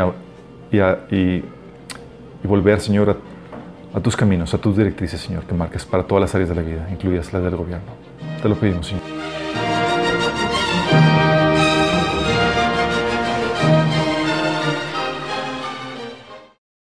y, volver, Señor, a, a tus caminos, a tus directrices, Señor, que marques para todas las áreas de la vida, incluidas las del gobierno. Te lo pedimos, Señor.